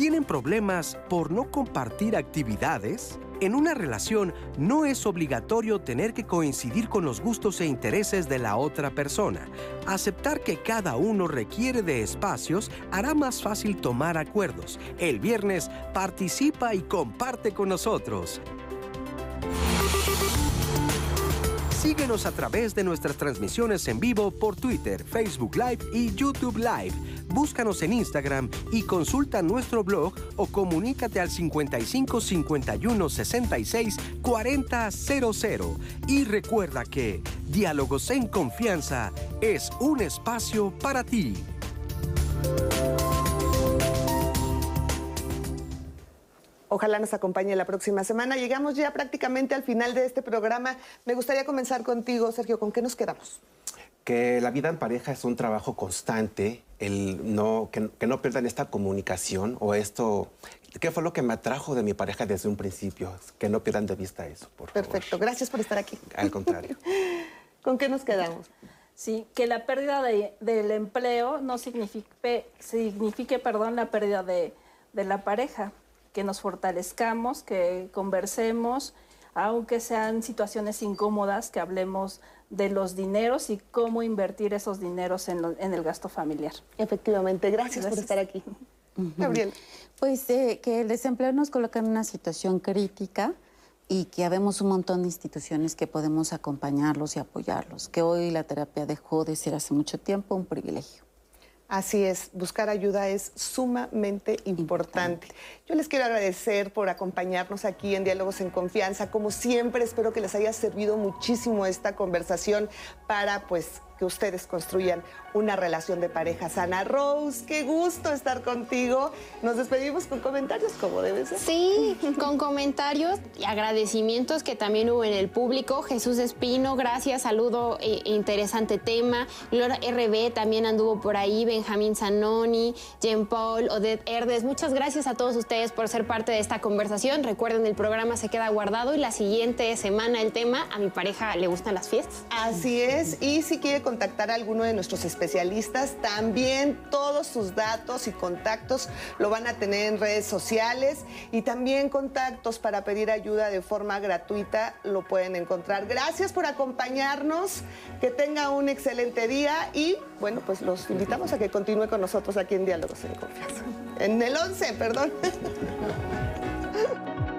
¿Tienen problemas por no compartir actividades? En una relación no es obligatorio tener que coincidir con los gustos e intereses de la otra persona. Aceptar que cada uno requiere de espacios hará más fácil tomar acuerdos. El viernes participa y comparte con nosotros. Síguenos a través de nuestras transmisiones en vivo por Twitter, Facebook Live y YouTube Live. Búscanos en Instagram y consulta nuestro blog o comunícate al 55 51 66 40 00. Y recuerda que Diálogos en Confianza es un espacio para ti. Ojalá nos acompañe la próxima semana. Llegamos ya prácticamente al final de este programa. Me gustaría comenzar contigo, Sergio. ¿Con qué nos quedamos? Que la vida en pareja es un trabajo constante, el no, que, que no pierdan esta comunicación o esto. ¿Qué fue lo que me atrajo de mi pareja desde un principio? Que no pierdan de vista eso, por Perfecto. Gracias por estar aquí. Al contrario. ¿Con qué nos quedamos? Sí, que la pérdida de- del empleo no signifique, signifique perdón, la pérdida de, de la pareja, que nos fortalezcamos, que conversemos, aunque sean situaciones incómodas, que hablemos de los dineros y cómo invertir esos dineros en, lo- en el gasto familiar. Efectivamente, gracias, por estar aquí. Gabriel. Pues eh, que el desempleo nos coloca en una situación crítica y que habemos un montón de instituciones que podemos acompañarlos y apoyarlos, que hoy la terapia dejó de ser hace mucho tiempo un privilegio. Así es, buscar ayuda es sumamente importante. Yo les quiero agradecer por acompañarnos aquí en Diálogos en Confianza. Como siempre, espero que les haya servido muchísimo esta conversación para pues que ustedes construyan una relación de pareja sana. Rose, qué gusto estar contigo. Nos despedimos con comentarios como debe ser. Sí, con comentarios y agradecimientos que también hubo en el público. Jesús Espino, gracias, saludo, eh, interesante tema. Lora RB también anduvo por ahí, Benjamín Zanoni, Jean Paul, Odette Herdes. Muchas gracias a todos ustedes por ser parte de esta conversación. Recuerden, el programa se queda guardado y la siguiente semana el tema, a mi pareja le gustan las fiestas. Así es, y si quiere contactar a alguno de nuestros especialistas, también todos sus datos y contactos lo van a tener en redes sociales y también contactos para pedir ayuda de forma gratuita lo pueden encontrar. Gracias por acompañarnos, que tenga un excelente día y bueno, pues los invitamos a que continúe con nosotros aquí en Diálogos en Confianza. En el 11, perdón.